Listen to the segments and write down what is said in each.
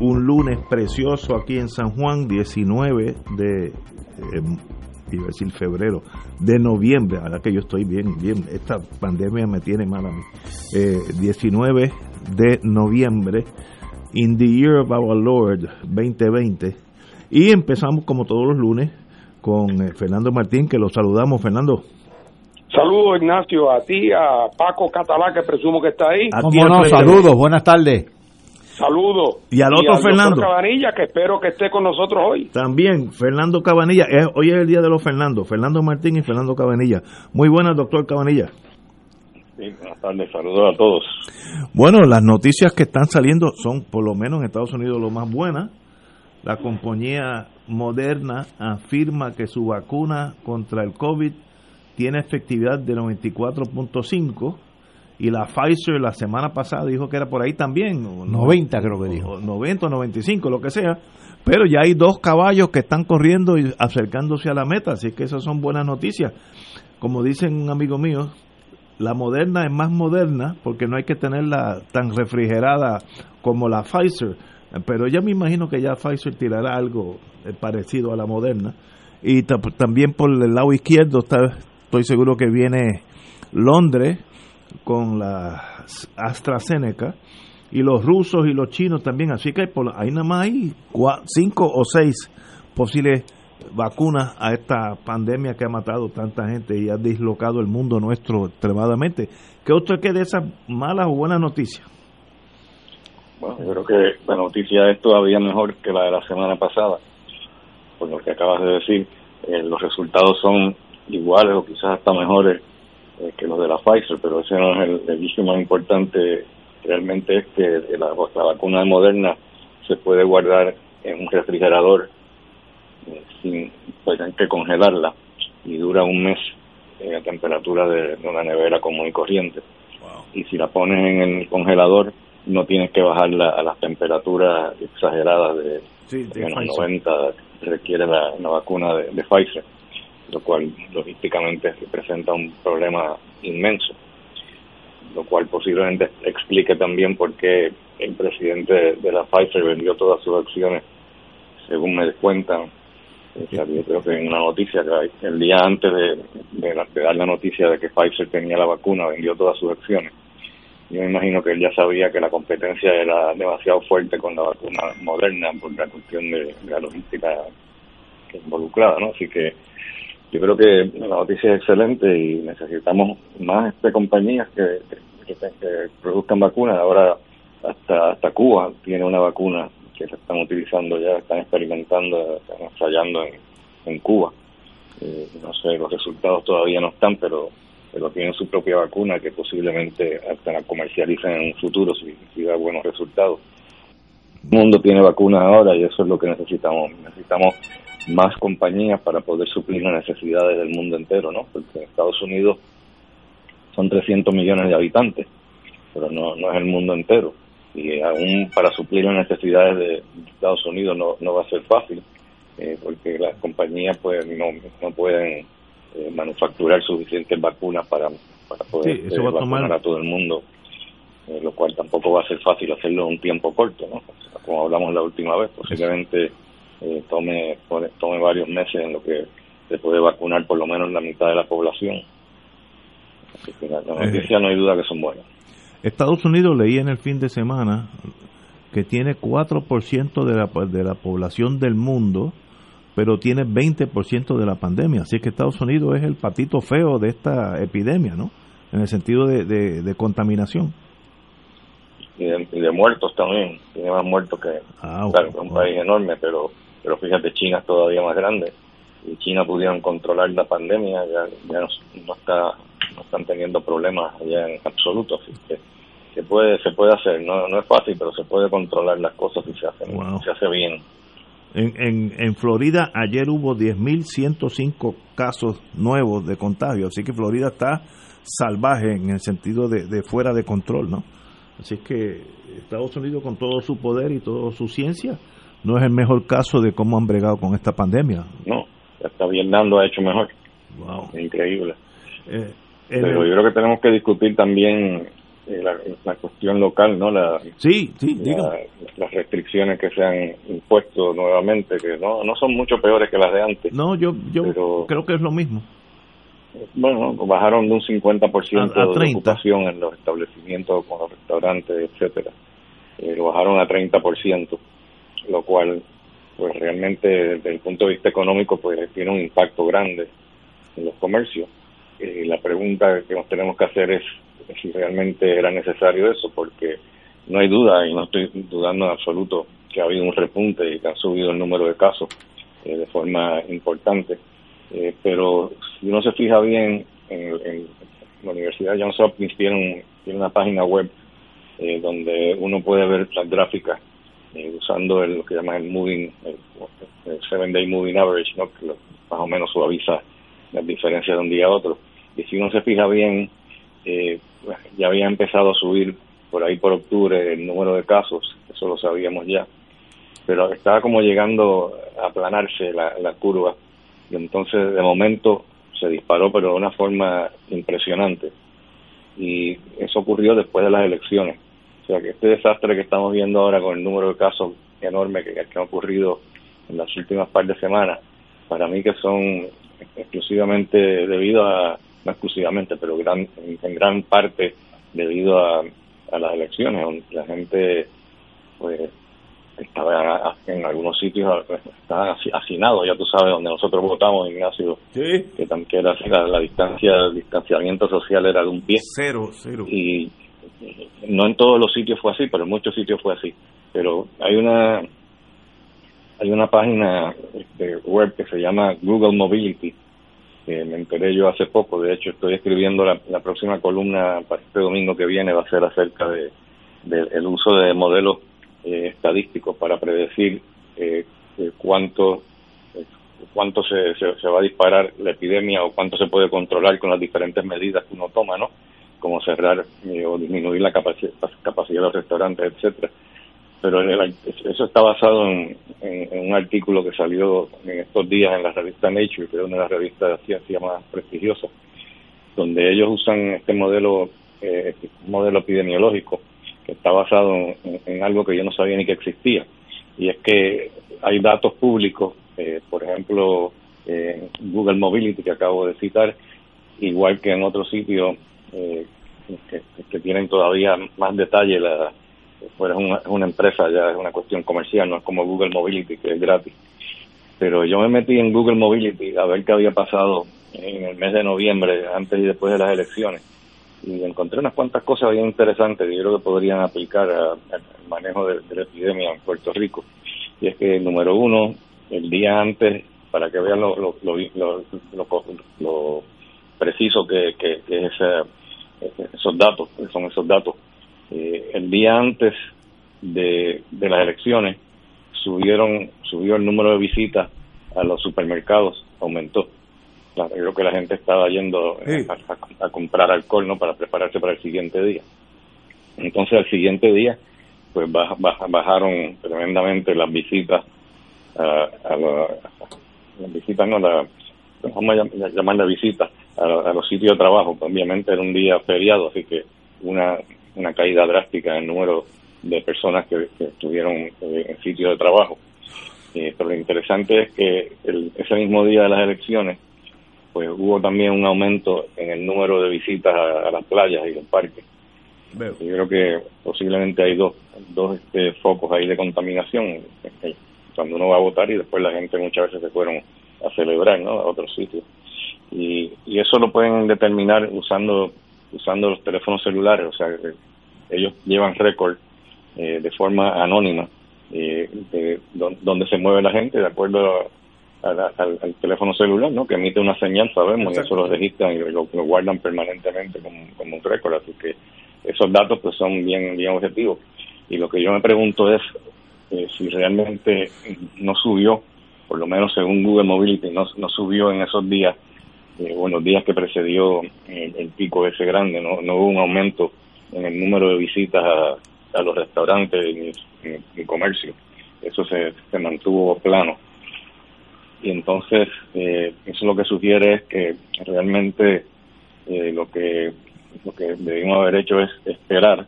un lunes precioso aquí en San Juan, 19 de, eh, iba a decir febrero, de noviembre. Ahora que yo estoy bien, bien, esta pandemia me tiene mal a mí. Eh, 19 de noviembre, in the year of our Lord 2020. Y empezamos como todos los lunes con eh, Fernando Martín, que lo saludamos. Fernando. Saludos, Ignacio, a ti, a Paco Catalá, que presumo que está ahí. ¿Cómo al no? Saludos, buenas tardes. Saludos. Y al otro Fernando. doctor Cabanilla, que espero que esté con nosotros hoy. También Fernando Cabanilla. Hoy es el día de los Fernando. Fernando Martín y Fernando Cabanilla. Muy buenas, doctor Cabanilla. Sí, buenas tardes, saludos a todos. Bueno, las noticias que están saliendo son, por lo menos en Estados Unidos, lo más buenas. La compañía Moderna afirma que su vacuna contra el COVID tiene efectividad de 94.5 y la Pfizer la semana pasada dijo que era por ahí también. o no- 90 creo que dijo. o 90 o 95, lo que sea. Pero ya hay dos caballos que están corriendo y acercándose a la meta, así que esas son buenas noticias. Como dicen un amigo mío, la moderna es más moderna porque no hay que tenerla tan refrigerada como la Pfizer. Pero ya me imagino que ya Pfizer tirará algo eh, parecido a la moderna. Y ta- también por el lado izquierdo está, estoy seguro que viene Londres con la AstraZeneca y los rusos y los chinos también. Así que ahí nada más hay cinco o seis posibles vacunas a esta pandemia que ha matado tanta gente y ha dislocado el mundo nuestro extremadamente. ¿Qué otro que de esas malas o buenas noticias? Bueno, yo creo que la noticia es todavía mejor que la de la semana pasada, por lo que acabas de decir. Eh, los resultados son iguales o quizás hasta mejores eh, que los de la Pfizer, pero ese no es el, el issue más importante. Realmente es que la, la vacuna de Moderna se puede guardar en un refrigerador eh, sin pues, hay que congelarla y dura un mes eh, a temperatura de, de una nevera común y corriente. Y si la pones en el congelador, no tienes que bajarla a las temperaturas exageradas de Sí, de menos Pfizer. 90 que requiere la, la vacuna de, de Pfizer, lo cual logísticamente representa un problema inmenso, lo cual posiblemente explique también por qué el presidente de, de la Pfizer vendió todas sus acciones, según me cuentan. Salió creo que en una noticia el día antes de, de de dar la noticia de que Pfizer tenía la vacuna, vendió todas sus acciones. Yo me imagino que él ya sabía que la competencia era demasiado fuerte con la vacuna moderna por la cuestión de la logística involucrada, ¿no? Así que yo creo que la noticia es excelente y necesitamos más este, compañías que produzcan vacunas. Ahora hasta hasta Cuba tiene una vacuna que se están utilizando ya, están experimentando, están ensayando en, en Cuba. Eh, no sé, los resultados todavía no están, pero pero tienen su propia vacuna que posiblemente hasta la comercialicen en un futuro si, si da buenos resultados. El mundo tiene vacunas ahora y eso es lo que necesitamos. Necesitamos más compañías para poder suplir las necesidades del mundo entero, ¿no? Porque en Estados Unidos son 300 millones de habitantes, pero no, no es el mundo entero. Y aún para suplir las necesidades de Estados Unidos no, no va a ser fácil, eh, porque las compañías pues no, no pueden eh, manufacturar suficientes vacunas para, para poder Sí, eh, vacunar tomar- a todo el mundo, eh, lo cual tampoco va a ser fácil hacerlo en un tiempo corto, ¿no? O sea, como hablamos la última vez, posiblemente eh, tome, tome varios meses en lo que se puede vacunar por lo menos la mitad de la población. Así que la, la Eh. noticia no hay duda que son buenas. Estados Unidos leí en el fin de semana que tiene 4% de la, de la población del mundo, pero tiene 20% de la pandemia. Así que Estados Unidos es el patito feo de esta epidemia, ¿no? En el sentido de, de- de contaminación. Y de, y de muertos también, tiene más muertos que, Ah, claro, un país enorme, pero pero fíjate, China es todavía más grande. Y China pudieron controlar la pandemia, ya, ya no, no está no están teniendo problemas allá en absoluto. Así que se puede se puede hacer no no es fácil pero se puede controlar las cosas si se hacen se hace bien en, en, en Florida ayer hubo 10.105 casos nuevos de contagio así que Florida está salvaje en el sentido de, de fuera de control no así que Estados Unidos con todo su poder y toda su ciencia no es el mejor caso de cómo han bregado con esta pandemia no hasta Vietnam lo ha hecho mejor wow. increíble eh, pero yo creo que tenemos que discutir también eh, la, cuestión local, ¿no? La, sí, sí, las restricciones que se han impuesto nuevamente, que no, no son mucho peores que las de antes. No, yo, yo creo que es lo mismo. Bueno, bajaron de un 50% de ocupación en los establecimientos, con los restaurantes, etcétera. Eh, lo bajaron a 30%, lo cual, pues realmente desde el punto de vista económico, pues tiene un impacto grande en los comercios. Eh, la pregunta que nos tenemos que hacer es si realmente era necesario eso, porque no hay duda, y no estoy dudando en absoluto, que ha habido un repunte y que ha subido el número de casos eh, de forma importante. Eh, pero si uno se fija bien, en, la Universidad de Johns Hopkins tiene, una página web eh, donde uno puede ver las gráficas usando el, lo que llaman el moving, el, seven day moving average, ¿no? que más o menos suaviza las diferencias de un día a otro. Y si uno se fija bien, eh, ya había empezado a subir por ahí por octubre el número de casos, eso lo sabíamos ya, pero estaba como llegando a aplanarse la, la curva y entonces de momento se disparó pero de una forma impresionante y eso ocurrió después de las elecciones. O sea que este desastre que estamos viendo ahora con el número de casos enorme que, que ha ocurrido en las últimas par de semanas, para mí que son exclusivamente debido a no exclusivamente, pero gran, en, gran parte debido a, las elecciones, donde la gente pues estaba en algunos sitios estaban hacinados, ya tú sabes, donde nosotros votamos, Ignacio, que, que era la, la, distancia, el distanciamiento social era de un pie. Cero, cero. Y no en todos los sitios fue así, pero en muchos sitios fue así. Pero hay una hay una página este, web que se llama Google Mobility, que me enteré yo hace poco. De hecho, estoy escribiendo la, próxima columna para este domingo que viene, va a ser acerca de, del uso de modelos eh, estadísticos para predecir eh, cuánto cuánto se, se, va a disparar la epidemia o cuánto se puede controlar con las diferentes medidas que uno toma, ¿no? Como cerrar eh, o disminuir la capacidad, capacidad de los restaurantes, etcétera. Pero eso está basado en, un artículo que salió en estos días en la revista Nature, que es una de las revistas de ciencia más prestigiosas, donde ellos usan este modelo, eh, este modelo epidemiológico que está basado en, algo que yo no sabía ni que existía, y es que hay datos públicos, eh, por ejemplo, eh, Google Mobility que acabo de citar, igual que en otros sitios eh, que, que tienen todavía más detalle la pues es una, empresa, ya es una cuestión comercial, no es como Google Mobility, que es gratis. Pero yo me metí en Google Mobility a ver qué había pasado en el mes de noviembre, antes y después de las elecciones, y encontré unas cuantas cosas bien interesantes que yo creo que podrían aplicar al manejo de, la epidemia en Puerto Rico. Y es que, número uno, el día antes, para que vean lo, lo, lo, lo preciso que, que, que es esos datos, son esos datos, eh, el día antes de, las elecciones subieron subió el número de visitas a los supermercados aumentó. Creo que la gente estaba yendo a, comprar alcohol no para prepararse para el siguiente día. Entonces al siguiente día pues bajaron tremendamente las visitas a, las visitas no la vamos a llamar la visita a, los sitios de trabajo obviamente era un día feriado así que una una caída drástica en el número de personas que, estuvieron eh, en sitios de trabajo. Eh, pero lo interesante es que ese mismo día de las elecciones, pues hubo también un aumento en el número de visitas a, las playas y los parques. Yo creo que posiblemente hay dos, dos este, focos ahí de contaminación eh, cuando uno va a votar y después la gente muchas veces se fueron a celebrar ¿no? a otros sitios. Y, y eso lo pueden determinar usando usando los teléfonos celulares, o sea, ellos llevan récord eh, de forma anónima eh, de donde se mueve la gente de acuerdo al, teléfono celular, ¿no? Que emite una señal, sabemos, y eso lo registran y lo, guardan permanentemente como, como, un récord, así que esos datos pues son bien, bien objetivos. Y lo que yo me pregunto es eh, si realmente no subió, por lo menos según Google Mobility, no, no subió en esos días, eh, bueno, días que precedió el, pico ese grande, no, no hubo un aumento en el número de visitas a, los restaurantes ni, comercio. Eso se, se mantuvo plano. Y entonces, eh, eso lo que sugiere es que realmente eh, lo que lo que debimos haber hecho es esperar,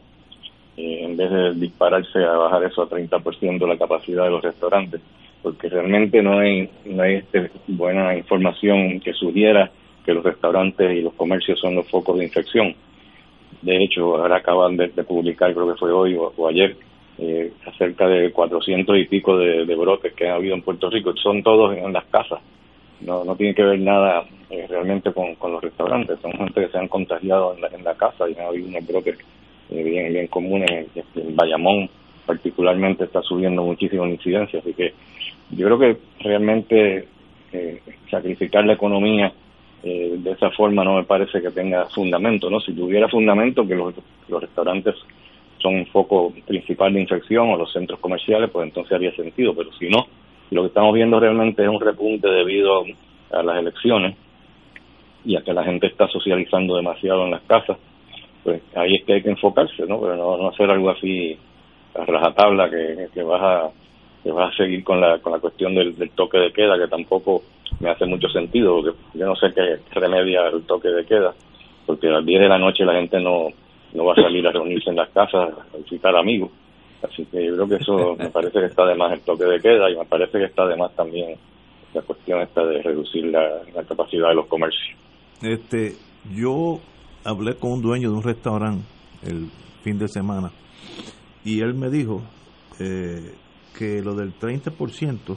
eh, en vez de dispararse a bajar eso a 30% la capacidad de los restaurantes, porque realmente no hay, no hay este, buena información que sugiera que los restaurantes y los comercios son los focos de infección. De hecho, ahora acaban de, publicar, creo que fue hoy o, ayer, eh, acerca de 400 y pico de, brotes que ha habido en Puerto Rico. Son todos en las casas. No, no tiene que ver nada eh, realmente con, los restaurantes. Son gente que se han contagiado en la, en la casa y ha habido unos brotes eh, bien, bien comunes. En, Bayamón, particularmente, está subiendo muchísimo en incidencia. Así que yo creo que realmente sacrificar la economía eh, de esa forma no me parece que tenga fundamento, ¿no? Si tuviera fundamento que los, restaurantes son un foco principal de infección o los centros comerciales, pues entonces haría sentido, pero si no, lo que estamos viendo realmente es un repunte debido a las elecciones y a que la gente está socializando demasiado en las casas, pues ahí es que hay que enfocarse, ¿no? Pero no, hacer algo así a rajatabla que, que vas a que vas a seguir con la, con la cuestión del toque de queda, que tampoco me hace mucho sentido, porque yo no sé qué remedia el toque de queda, porque a las 10 de la noche la gente no, no va a salir a reunirse en las casas, a visitar amigos. Así que yo creo que eso me parece que está de más el toque de queda y me parece que está de más también la cuestión esta de reducir la, capacidad de los comercios. Este, yo hablé con un dueño de un restaurante el fin de semana y él me dijo eh, que lo del 30%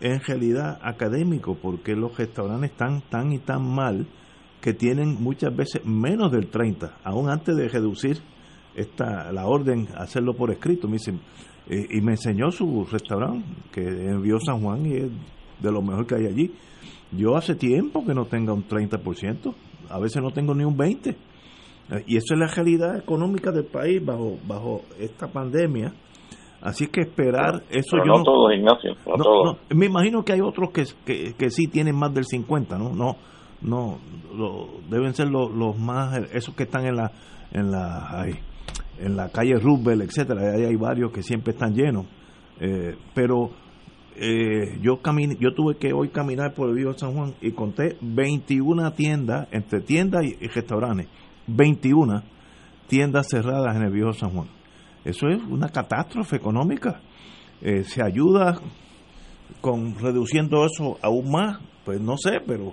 en realidad académico, porque los restaurantes están tan y tan mal que tienen muchas veces menos del 30, aún antes de reducir esta la orden, hacerlo por escrito. Me dicen, eh, y me enseñó su restaurante, que envió San Juan y es de lo mejor que hay allí. Yo hace tiempo que no tenga un 30%, a veces no tengo ni un 20%. Eh, y eso es la realidad económica del país bajo, bajo esta pandemia Así que esperar eso yo no, todos, Ignacio, no, me imagino que hay otros que, que, sí tienen más del 50, ¿no? No, no, deben ser los, los más, esos que están en la, en la, en la calle Roosevelt, etcétera. Ahí hay varios que siempre están llenos. Eh, pero eh, yo caminé, yo tuve que hoy caminar por el Vivo San Juan y conté 21 tiendas, entre tiendas y, y restaurantes, 21 tiendas cerradas en el Viejo San Juan eso es una catástrofe económica. Eh, ¿Se ayuda con reduciendo eso aún más? Pues no sé, pero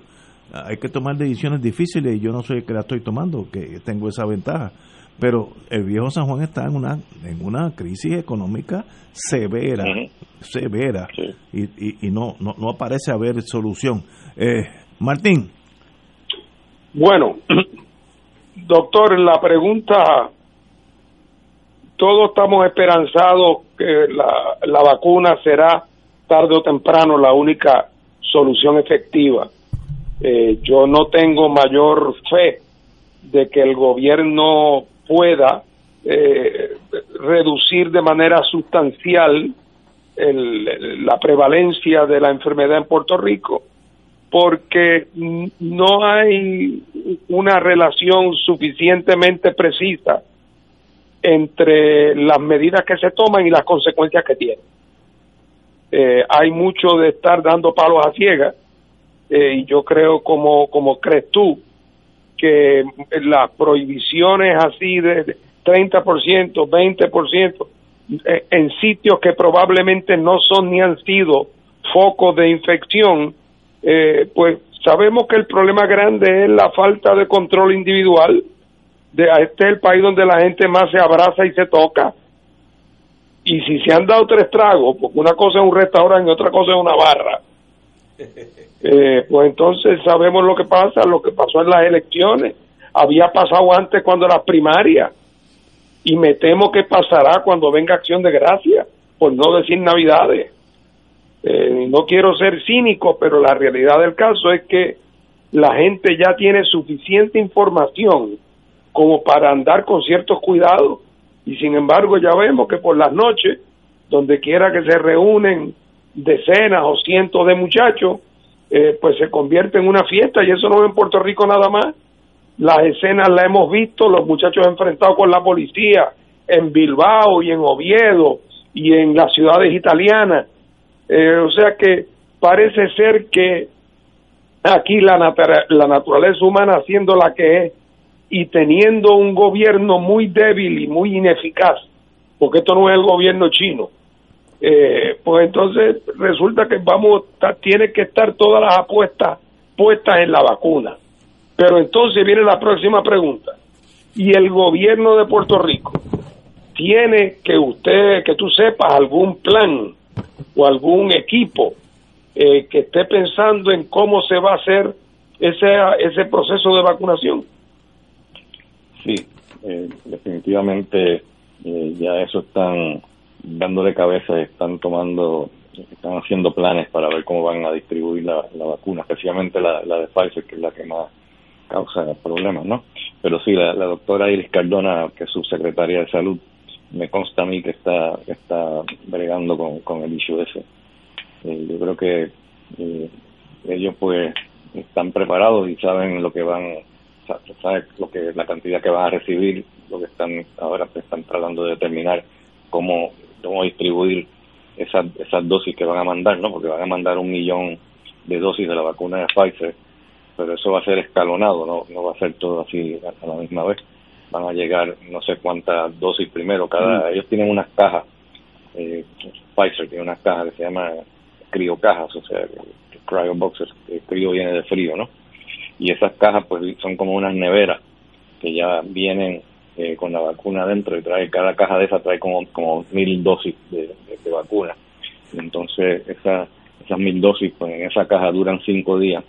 hay que tomar decisiones difíciles y yo no soy el que la estoy tomando, que tengo esa ventaja. Pero el viejo San Juan está en una en una crisis económica severa, severa, y, y, no, no, no aparece haber solución. Eh, Martín. Bueno, doctor, la pregunta todos estamos esperanzados que la, vacuna será tarde o temprano la única solución efectiva. Eh, yo no tengo mayor fe de que el gobierno pueda eh, reducir de manera sustancial el, la prevalencia de la enfermedad en Puerto Rico, porque no hay una relación suficientemente precisa entre las medidas que se toman y las consecuencias que tienen. Eh, hay mucho de estar dando palos a ciegas eh, y yo creo como, como crees tú que las prohibiciones así de 30%, 20% eh, en sitios que probablemente no son ni han sido focos de infección, eh, pues sabemos que el problema grande es la falta de control individual de, este es el país donde la gente más se abraza y se toca. Y si se han dado tres tragos, porque una cosa es un restaurante y otra cosa es una barra, eh, pues entonces sabemos lo que pasa, lo que pasó en las elecciones. Había pasado antes cuando las primarias. Y me temo que pasará cuando venga acción de gracia, por no decir navidades. Eh, no quiero ser cínico, pero la realidad del caso es que la gente ya tiene suficiente información como para andar con ciertos cuidados y sin embargo ya vemos que por las noches, donde quiera que se reúnen decenas o cientos de muchachos, eh, pues se convierte en una fiesta y eso no es en Puerto Rico nada más. Las escenas las hemos visto, los muchachos enfrentados con la policía en Bilbao y en Oviedo y en las ciudades italianas. Eh, o sea que parece ser que aquí la, la naturaleza humana haciendo la que es y teniendo un gobierno muy débil y muy ineficaz, porque esto no es el gobierno chino, eh, pues entonces resulta que vamos, tiene que estar todas las apuestas puestas en la vacuna. Pero entonces viene la próxima pregunta. ¿Y el gobierno de Puerto Rico tiene que usted, que tú sepas, algún plan o algún equipo eh, que esté pensando en cómo se va a hacer ese, ese proceso de vacunación? Sí, eh, definitivamente eh, ya eso están dándole cabeza, están tomando, están haciendo planes para ver cómo van a distribuir la, vacuna, especialmente la, de Pfizer, que es la que más causa problemas, ¿no? Pero sí, la, doctora Iris Cardona, que es subsecretaria de Salud, me consta a mí que está, está bregando con, con el issue. Eh, yo creo que ellos pues están preparados y saben lo que van sabes lo que la cantidad que van a recibir, lo que están ahora están tratando de determinar cómo, cómo distribuir esas, esas dosis que van a mandar, ¿no? Porque van a mandar un millón de dosis de la vacuna de Pfizer, pero eso va a ser escalonado, no, no va a ser todo así a la misma vez. Van a llegar no sé cuántas dosis primero, cada mm. ellos tienen unas cajas, eh, Pfizer tiene unas cajas que se llama criocajas, o sea, cryo boxes, el crío viene de frío, ¿no? Y esas cajas pues son como unas neveras que ya vienen eh, con la vacuna dentro y trae cada caja de esas trae como como mil dosis de, vacuna. Entonces esas esas mil dosis pues en esa caja duran cinco días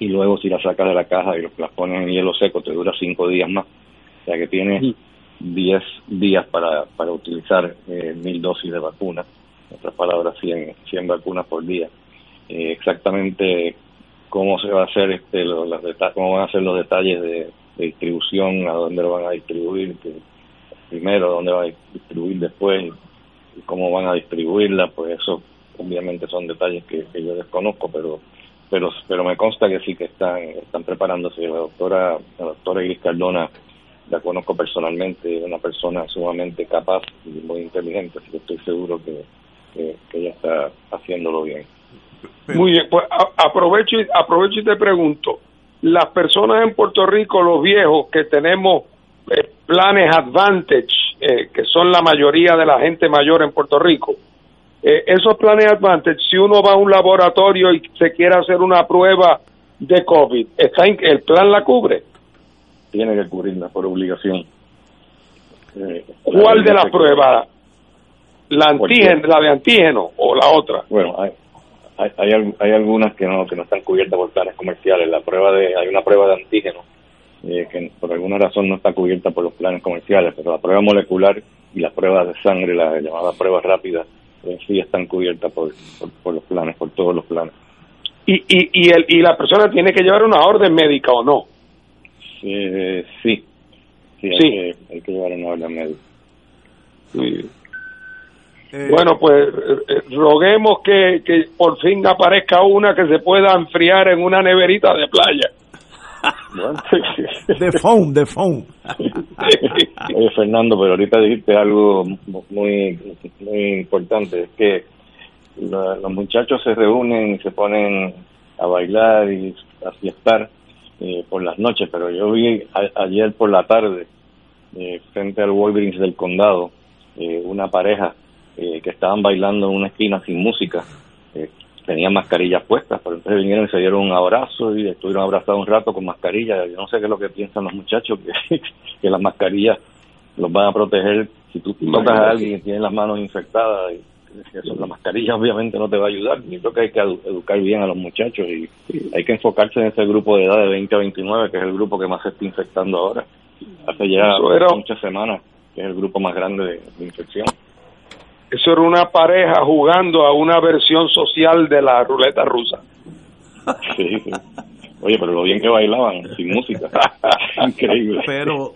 y luego si las sacas de la caja y las pones en hielo seco te dura cinco días más. O sea que tienes diez días para para utilizar eh, mil dosis de vacuna en otras palabras 100, 100 vacunas por día. Eh, exactamente cómo se va a hacer este los, cómo van a ser los detalles de, distribución a dónde lo van a distribuir primero dónde va a distribuir después y cómo van a distribuirla pues eso obviamente son detalles que, yo desconozco pero pero pero me consta que sí que están están preparándose. La doctora la doctora Iris Cardona la conozco personalmente es una persona sumamente capaz y muy inteligente así que estoy seguro que, que ella está haciéndolo bien muy bien, pues aprovecho y, aprovecho y te pregunto, las personas en Puerto Rico, los viejos que tenemos eh, planes Advantage, eh, que son la mayoría de la gente mayor en Puerto Rico, eh, esos planes Advantage, si uno va a un laboratorio y se quiere hacer una prueba de COVID, ¿está ¿el plan la cubre? Tiene que cubrirla por obligación. ¿Cuál de las pruebas? ¿La, antígeno, ¿La de antígeno o la otra? Bueno, hay, hay, hay, algunas que no que no están cubiertas por planes comerciales. La prueba de hay una prueba de antígeno eh, que por alguna razón no está cubierta por los planes comerciales, pero la prueba molecular y las pruebas de sangre, las llamadas pruebas rápidas, eh, sí están cubiertas por, por, los planes, por todos los planes. ¿Y, y, y, el, ¿Y la persona tiene que llevar una orden médica o no? Eh, sí, sí, hay, Que, hay que llevar una orden médica. Sí. Eh, bueno, pues eh, eh, roguemos que, que por fin aparezca una que se pueda enfriar en una neverita de playa. de phone, de phone. Oye, Fernando, pero ahorita dijiste algo muy, muy importante, es que los muchachos se reúnen y se ponen a bailar y a fiestar por las noches, pero yo vi ayer por la tarde, frente al Walgreens del condado, una pareja eh, que estaban bailando en una esquina sin música, eh, tenían mascarillas puestas, pero entonces vinieron y se dieron un abrazo y estuvieron abrazados un rato con mascarillas. Yo no sé qué es lo que piensan los muchachos, que, que las mascarillas los van a proteger si tú tocas a alguien y tiene las manos infectadas. Y, eso, la mascarilla obviamente no te va a ayudar. Yo creo que hay que educar bien a los muchachos y hay que enfocarse en ese grupo de edad de 20 a 29, que es el grupo que más se está infectando ahora. Hace ya muchas semanas, que es el grupo más grande de infección. Eso era una pareja jugando a una versión social de la ruleta rusa. Sí, Oye, pero lo bien que bailaban, sin música. Increíble. Pero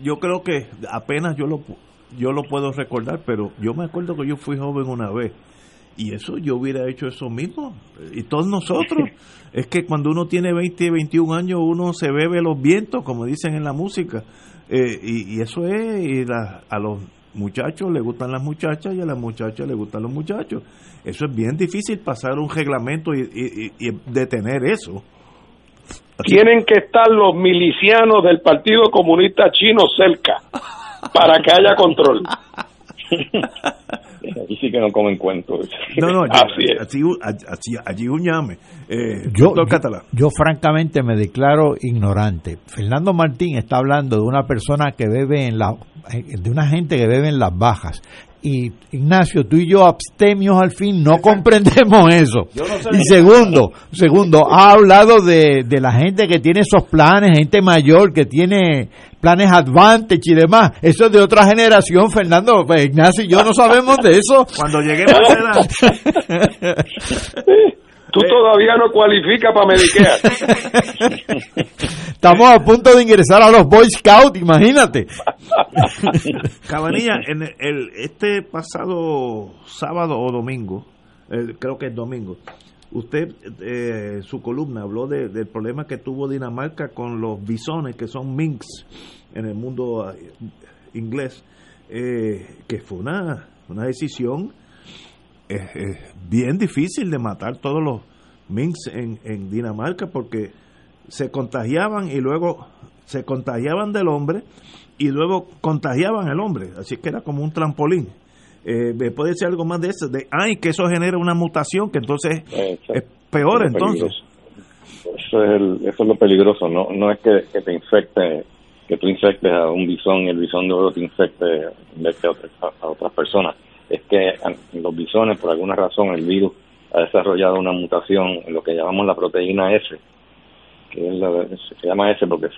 yo creo que apenas yo lo, yo lo puedo recordar, pero yo me acuerdo que yo fui joven una vez. Y eso yo hubiera hecho eso mismo. Y todos nosotros. es que cuando uno tiene 20, 21 años, uno se bebe los vientos, como dicen en la música. Eh, y, eso es, y a los muchachos le gustan las muchachas y a las muchachas le gustan los muchachos. Eso es bien difícil pasar un reglamento y, detener eso. Tienen que estar los milicianos del Partido Comunista Chino cerca para que haya control. Aquí sí que no comen cuentos. No, no, así es. allí un llame. Eh, yo, yo, francamente me declaro ignorante. Fernando Martín está hablando de una persona que bebe en la, de una gente que bebe en las bajas y Ignacio, tú y yo abstemios al fin no comprendemos eso. y segundo, segundo, ha hablado de, de, la gente que tiene esos planes, gente mayor que tiene planes Advantage y demás. Eso es de otra generación, Fernando. Pues Ignacio y yo no sabemos de eso. Cuando lleguemos a edad. Tú todavía no cualificas para Medicare. Estamos a punto de ingresar a los Boy Scouts, imagínate. Cabanilla, en el, este pasado sábado o domingo, eh, creo que es domingo, usted, eh, su columna, habló del problema que tuvo Dinamarca con los bisones, que son minks en el mundo eh, inglés, que fue una, una decisión es, bien difícil de matar todos los minks en, en Dinamarca porque se contagiaban y luego se contagiaban del hombre y luego contagiaban al hombre, así que era como un trampolín. Eh, ¿Puede decir algo más de eso? De, ay, que eso genera una mutación que entonces es peor entonces. Eso es, eso es lo peligroso, no no es que, que, te infecte, que tú infectes a un bisón y el bisón de oro te infecte a, a otras personas es que los bisones, por alguna razón, el virus ha desarrollado una mutación en lo que llamamos la proteína S, que es la, se llama S porque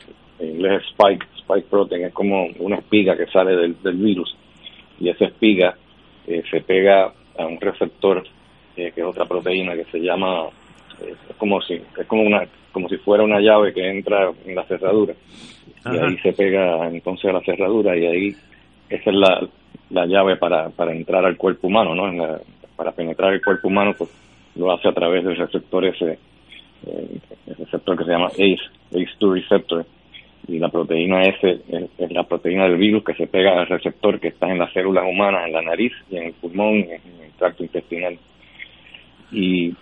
en inglés es spike, spike protein, es como una espiga que sale del, virus y esa espiga eh, se pega a un receptor eh, que es otra proteína que se llama eh, es como si es como una como si fuera una llave que entra en la cerradura y ahí se pega entonces a la cerradura y ahí esa es la, la llave para, para entrar al cuerpo humano, ¿no? para penetrar el cuerpo humano, pues lo hace a través del receptor ese, eh, el receptor que se llama ACE, ACE2 receptor, y la proteína S es, la proteína del virus que se pega al receptor que está en las células humanas, en la nariz y en el pulmón, en el tracto intestinal. Y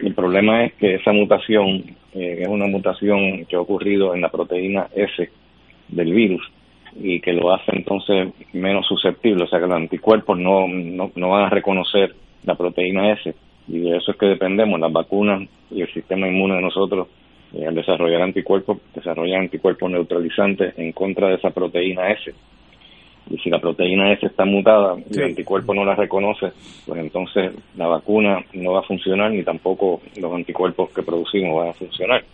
el problema es que esa mutación eh, es una mutación que ha ocurrido en la proteína S del virus y que lo hace entonces menos susceptible, o sea que los anticuerpos no, no, no van a reconocer la proteína S y de eso es que dependemos, las vacunas y el sistema inmune de nosotros eh, al desarrollar anticuerpos, desarrollan anticuerpos neutralizantes en contra de esa proteína S. Y si la proteína S está mutada y el anticuerpo no la reconoce, pues entonces la vacuna no va a funcionar ni tampoco los anticuerpos que producimos van a funcionar.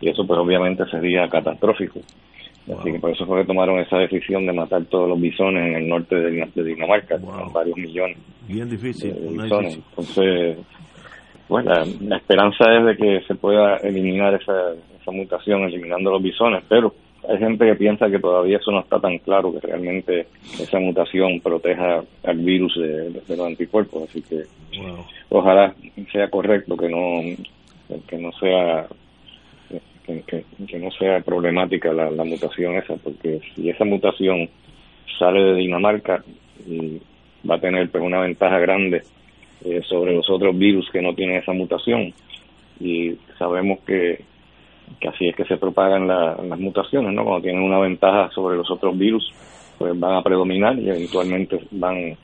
Y eso pues obviamente sería catastrófico. Así que por eso fue que tomaron esa decisión de matar todos los bisones en el norte de, Dinamarca, con varios millones. Bien difícil. De bisones. Entonces, bueno, la, esperanza es de que se pueda eliminar esa, esa mutación, eliminando los bisones, pero hay gente que piensa que todavía eso no está tan claro, que realmente esa mutación proteja al virus de, los anticuerpos, así que ojalá sea correcto, que no que no sea que, no sea problemática la, mutación esa, porque si esa mutación sale de Dinamarca, va a tener pues, una ventaja grande eh, sobre los otros virus que no tienen esa mutación. Y sabemos que, que así es que se propagan las mutaciones, ¿no? Cuando tienen una ventaja sobre los otros virus, pues van a predominar y eventualmente van,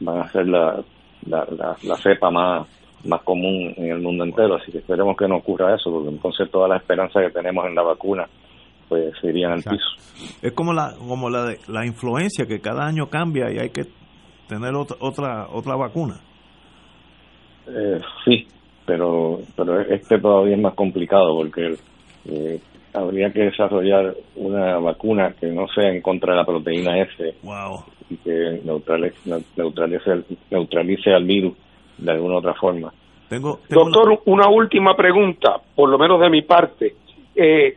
van a ser la, la, la, la cepa más más común en el mundo entero, así que esperemos que no ocurra eso, porque entonces toda la esperanza que tenemos en la vacuna pues irían al piso. Es como la como la de, la influencia que cada año cambia y hay que tener otra otra, otra vacuna. Eh, sí, pero pero este todavía es más complicado porque eh, habría que desarrollar una vacuna que no sea en contra de la proteína S y que neutralice, neutralice, neutralice al virus de alguna otra forma. Tengo, Doctor, una... última pregunta, por lo menos de mi parte. eh,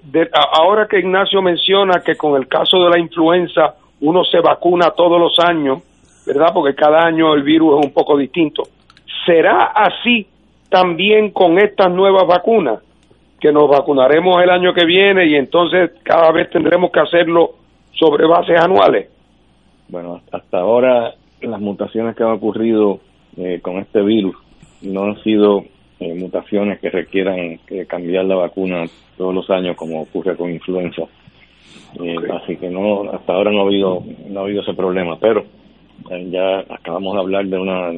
ahora que Ignacio menciona que con el caso de la influenza uno se vacuna todos los años, ¿verdad? Porque cada año el virus es un poco distinto. ¿Será así también con estas nuevas vacunas? Que nos vacunaremos el año que viene y entonces cada vez tendremos que hacerlo sobre bases anuales. Bueno, hasta ahora las mutaciones que han ocurrido eh, con este virus no han sido eh, mutaciones que requieran eh, cambiar la vacuna todos los años como ocurre con influenza. Así que no, hasta ahora no ha habido, no ha habido ese problema, pero ya acabamos de hablar de una,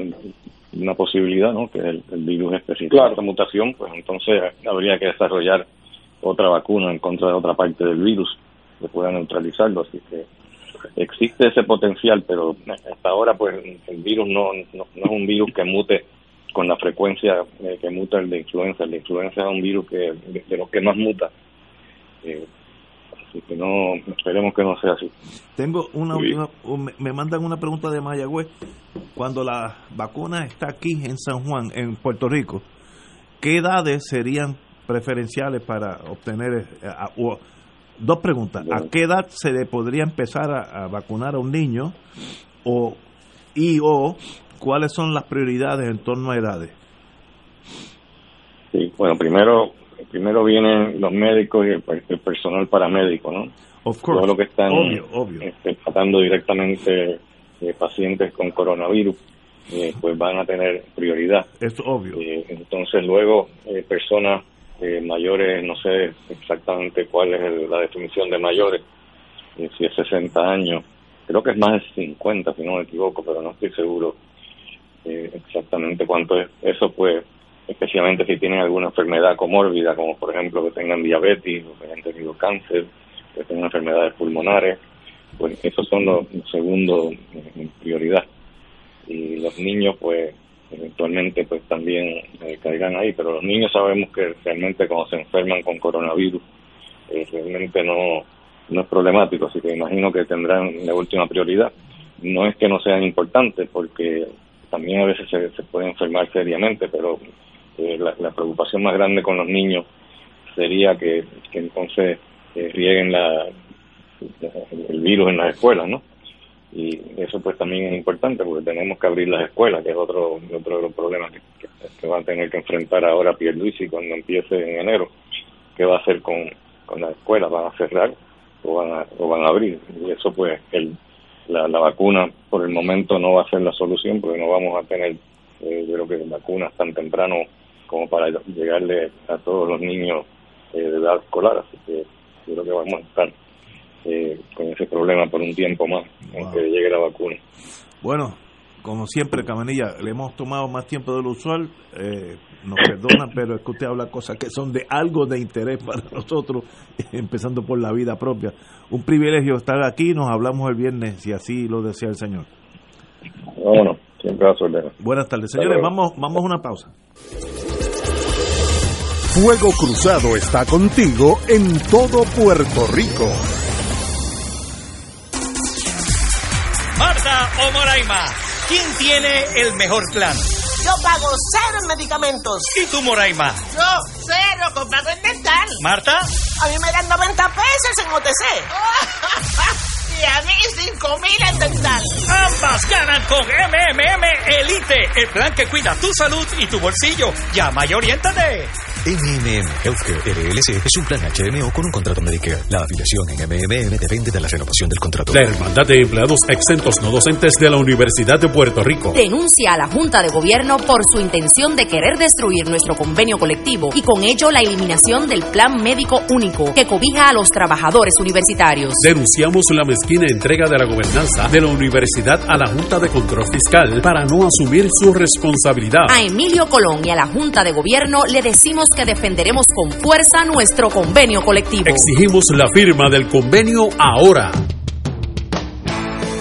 una posibilidad, ¿no? Que el, virus específico claro. esta mutación, pues entonces habría que desarrollar otra vacuna en contra de otra parte del virus que pueda neutralizarlo, así que existe ese potencial, pero hasta ahora pues el virus no, no, es un virus que mute con la frecuencia eh, que muta el de influenza. El de influenza es un virus que de, los que más muta. Eh, así que no, esperemos que no sea así. Tengo una última, me mandan una pregunta de Mayagüez. Cuando la vacuna está aquí en San Juan, en Puerto Rico, ¿qué edades serían preferenciales para obtener eh, Dos preguntas. ¿A qué edad se le podría empezar a, vacunar a un niño? O, y o cuáles son las prioridades en torno a edades? Sí, bueno, primero primero vienen los médicos y el, personal paramédico, ¿no? Of course. Todo lo que están este, tratando directamente de pacientes con coronavirus, eh, pues van a tener prioridad. Es obvio. Eh, entonces luego eh, personas eh, mayores, no sé exactamente cuál es la definición de mayores, eh, si es 60 años, creo que es más de 50, si no me equivoco, pero no estoy seguro eh, exactamente cuánto es. Eso pues, especialmente si tienen alguna enfermedad comórbida, como por ejemplo que tengan diabetes, o que hayan tenido cáncer, que tengan enfermedades pulmonares, pues esos son los segundos en prioridad. Y los niños pues eventualmente pues también eh, caigan ahí, pero los niños sabemos que realmente cuando se enferman con coronavirus eh, realmente no, no es problemático, así que imagino que tendrán la última prioridad. No es que no sean importantes, porque también a veces se, se puede enfermar seriamente, pero eh, la, preocupación más grande con los niños sería que, que entonces rieguen la, el virus en las escuelas, ¿no? Y eso pues también es importante porque tenemos que abrir las escuelas, que es otro, otro de los problemas que, que, van a tener que enfrentar ahora Pierluisi cuando empiece en enero. ¿Qué va a hacer con, con las escuelas? ¿Van a cerrar o van a, o van a abrir? Y eso pues el, la, la vacuna por el momento no va a ser la solución porque no vamos a tener, eh, yo creo que vacunas tan temprano como para llegarle a todos los niños eh, de edad escolar, así que yo creo que vamos a estar eh, con ese problema por un tiempo más, aunque llegue la vacuna. Bueno, como siempre, Camanilla, le hemos tomado más tiempo de lo usual, eh, nos perdonan, pero es que usted habla cosas que son de algo de interés para nosotros, empezando por la vida propia. Un privilegio estar aquí, nos hablamos el viernes, si así lo desea el Señor. Bueno, siempre Buenas tardes, señores, vamos, vamos a una pausa. Fuego Cruzado está contigo en todo Puerto Rico. Moraima, ¿quién tiene el mejor plan? Yo pago cero en medicamentos. ¿Y tú, Moraima? Yo, cero comprado en dental. ¿Marta? A mí me dan 90 pesos en OTC. y a mí 5 mil en dental. Ambas ganan con MMM Elite, el plan que cuida tu salud y tu bolsillo. Llama y oriéntate. MMM Healthcare LLC es un plan HMO con un contrato Medicare. La afiliación en MMM depende de la renovación del contrato. La Hermandad de Empleados Exentos No Docentes de la Universidad de Puerto Rico denuncia a la Junta de Gobierno por su intención de querer destruir nuestro convenio colectivo y con ello la eliminación del plan médico único que cobija a los trabajadores universitarios. Denunciamos la mezquina entrega de la gobernanza de la universidad a la Junta de Control Fiscal para no asumir su responsabilidad. A Emilio Colón y a la Junta de Gobierno le decimos que defenderemos con fuerza nuestro convenio colectivo. Exigimos la firma del convenio ahora.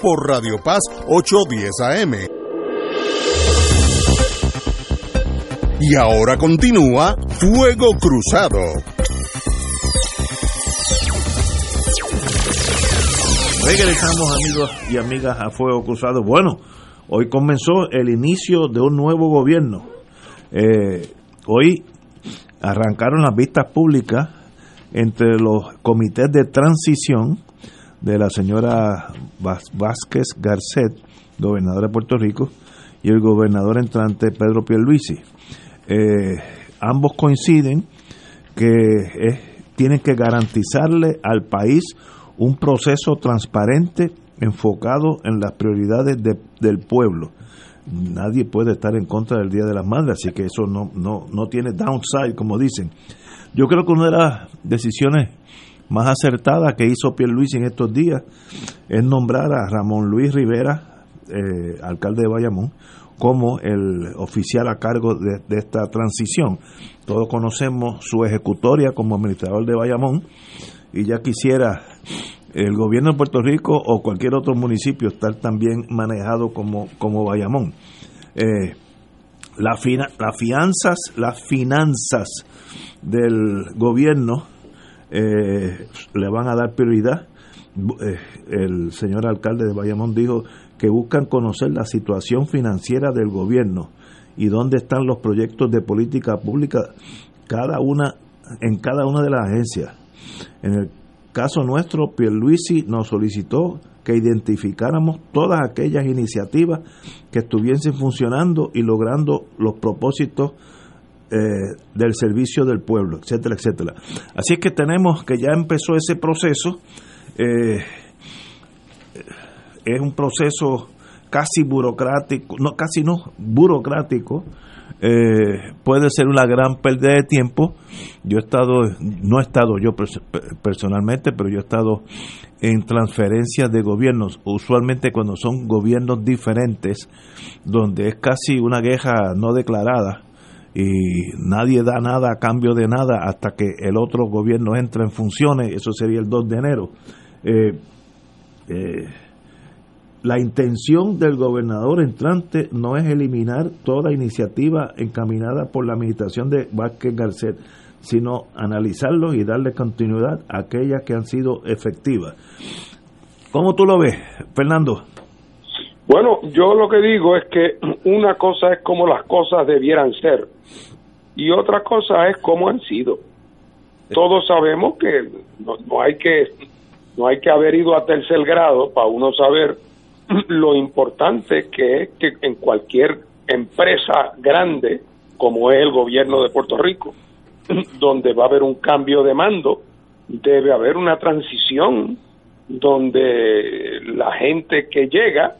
por Radio Paz 810 AM. Y ahora continúa Fuego Cruzado. Regresamos amigos y amigas a Fuego Cruzado. Bueno, hoy comenzó el inicio de un nuevo gobierno. Eh, hoy arrancaron las vistas públicas entre los comités de transición de la señora Vázquez Garcet, gobernadora de Puerto Rico, y el gobernador entrante Pedro Pierluisi. Eh, ambos coinciden que tienen que garantizarle al país un proceso transparente enfocado en las prioridades del pueblo. Nadie puede estar en contra del Día de las Madres, así que eso no, no, no tiene downside, como dicen. Yo creo que una de las decisiones más acertada que hizo Luis en estos días es nombrar a Ramón Luis Rivera, eh, alcalde de Bayamón, como el oficial a cargo de, esta transición. Todos conocemos su ejecutoria como administrador de Bayamón y ya quisiera el gobierno de Puerto Rico o cualquier otro municipio estar también manejado como, como Bayamón. Eh, la las fianzas, las finanzas del gobierno eh, le van a dar prioridad. Eh, el señor alcalde de Bayamón dijo que buscan conocer la situación financiera del gobierno y dónde están los proyectos de política pública cada una en cada una de las agencias. En el caso nuestro, Pierluisi nos solicitó que identificáramos todas aquellas iniciativas que estuviesen funcionando y logrando los propósitos eh, del servicio del pueblo, etcétera, etcétera. Así es que tenemos que ya empezó ese proceso. Eh, es un proceso casi burocrático, no casi no, burocrático. Eh, puede ser una gran pérdida de tiempo. Yo he estado, no he estado yo personalmente, pero yo he estado en transferencias de gobiernos, usualmente cuando son gobiernos diferentes, donde es casi una queja no declarada y nadie da nada a cambio de nada hasta que el otro gobierno entra en funciones, eso sería el 2 de enero. Eh, eh, la intención del gobernador entrante no es eliminar toda iniciativa encaminada por la administración de Vázquez Garcet, sino analizarlos y darle continuidad a aquellas que han sido efectivas. ¿Cómo tú lo ves, Fernando? Bueno, yo lo que digo es que una cosa es como las cosas debieran ser y otra cosa es cómo han sido. Todos sabemos que no, hay que no hay que haber ido a tercer grado para uno saber lo importante que es que en cualquier empresa grande como es el gobierno de Puerto Rico, donde va a haber un cambio de mando, debe haber una transición donde la gente que llega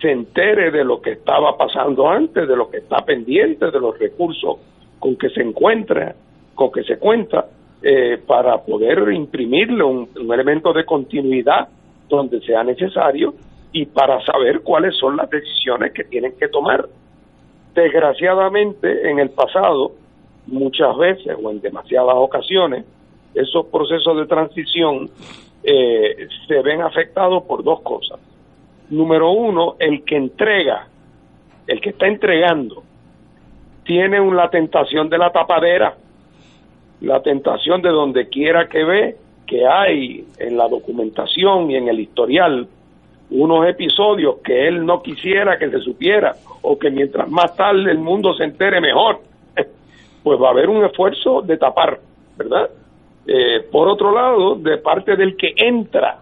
se entere de lo que estaba pasando antes, de lo que está pendiente, de los recursos con que se encuentra, con que se cuenta, eh, para poder imprimirle un, elemento de continuidad donde sea necesario y para saber cuáles son las decisiones que tienen que tomar. Desgraciadamente, en el pasado, muchas veces o en demasiadas ocasiones, esos procesos de transición eh, se ven afectados por dos cosas. Número uno, el que entrega, el que está entregando, tiene la tentación de la tapadera, la tentación de donde quiera que ve que hay en la documentación y en el historial unos episodios que él no quisiera que se supiera o que mientras más tarde el mundo se entere mejor, pues va a haber un esfuerzo de tapar, ¿verdad? Eh, por otro lado, de parte del que entra,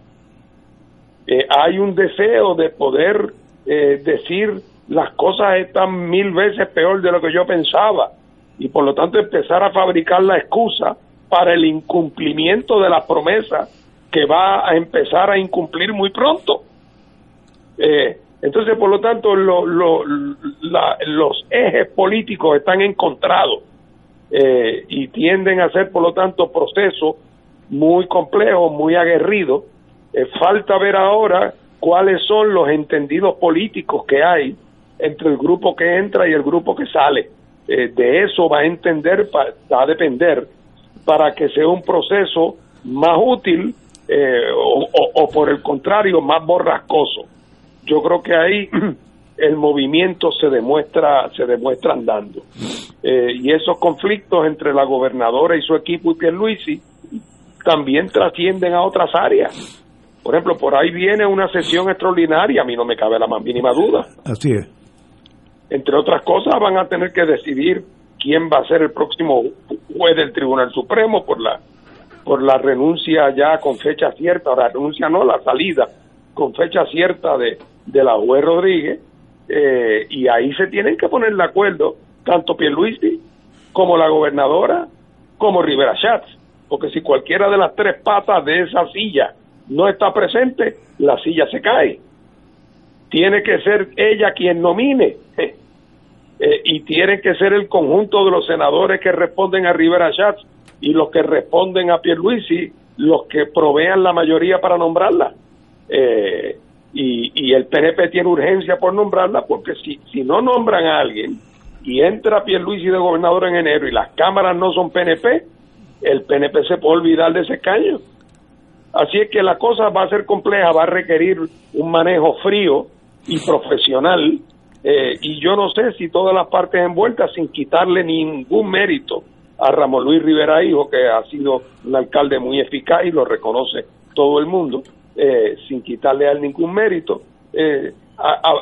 eh, hay un deseo de poder eh, decir las cosas están mil veces peor de lo que yo pensaba y por lo tanto empezar a fabricar la excusa para el incumplimiento de la promesa que va a empezar a incumplir muy pronto. Eh, entonces, por lo tanto, los ejes políticos están encontrados eh, y tienden a ser, por lo tanto, procesos muy complejos, muy aguerridos. Eh, falta ver ahora cuáles son los entendidos políticos que hay entre el grupo que entra y el grupo que sale. de eso va a entender, va a depender para que sea un proceso más útil o, o, por el contrario más borrascoso. Yo creo que ahí el movimiento se demuestra se demuestra andando. Eh, y esos conflictos entre la gobernadora y su equipo y Pierluisi también trascienden a otras áreas. Por ejemplo por ahí viene una sesión extraordinaria a mí no me cabe la más mínima duda. Así es entre otras cosas van a tener que decidir quién va a ser el próximo juez del Tribunal Supremo por la por la renuncia ya con fecha cierta, la renuncia no, la salida con fecha cierta de, de la juez Rodríguez, eh, y ahí se tienen que poner de acuerdo tanto Pierluisi como la gobernadora como Rivera Schatz, porque si cualquiera de las tres patas de esa silla no está presente, la silla se cae. Tiene que ser ella quien nomine. Eh, y tiene que ser el conjunto de los senadores que responden a Rivera Schatz y los que responden a Pierluisi los que provean la mayoría para nombrarla. Eh, y, el PNP tiene urgencia por nombrarla porque si, si no nombran a alguien y entra Pierluisi de gobernador en enero y las cámaras no son PNP, el PNP se puede olvidar de ese escaño. Así es que la cosa va a ser compleja, va a requerir un manejo frío y profesional eh, y yo no sé si todas las partes envueltas, sin quitarle ningún mérito a Ramón Luis Rivera Hijo, que ha sido un alcalde muy eficaz y lo reconoce todo el mundo, eh, sin quitarle a él ningún mérito. Eh,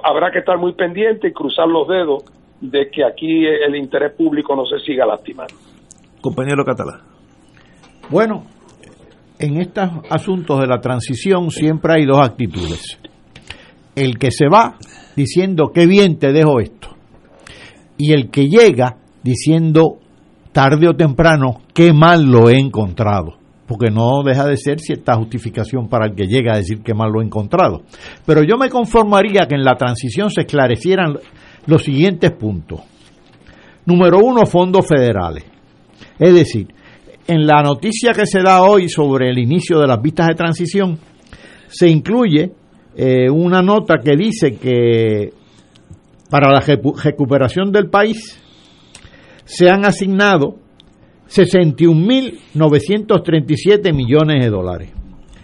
habrá que estar muy pendiente y cruzar los dedos de que aquí el interés público no se siga lastimando. Compañero Catalán. Bueno, en estos asuntos de la transición siempre hay dos actitudes. El que se va diciendo qué bien te dejo esto. Y el que llega diciendo tarde o temprano qué mal lo he encontrado porque no deja de ser cierta justificación para el que llega a decir que mal lo ha encontrado. Pero yo me conformaría que en la transición se esclarecieran los siguientes puntos. Número uno, fondos federales. Es decir, en la noticia que se da hoy sobre el inicio de las vistas de transición, se incluye eh, una nota que dice que para la recuperación del país se han asignado 61.937 millones de dólares.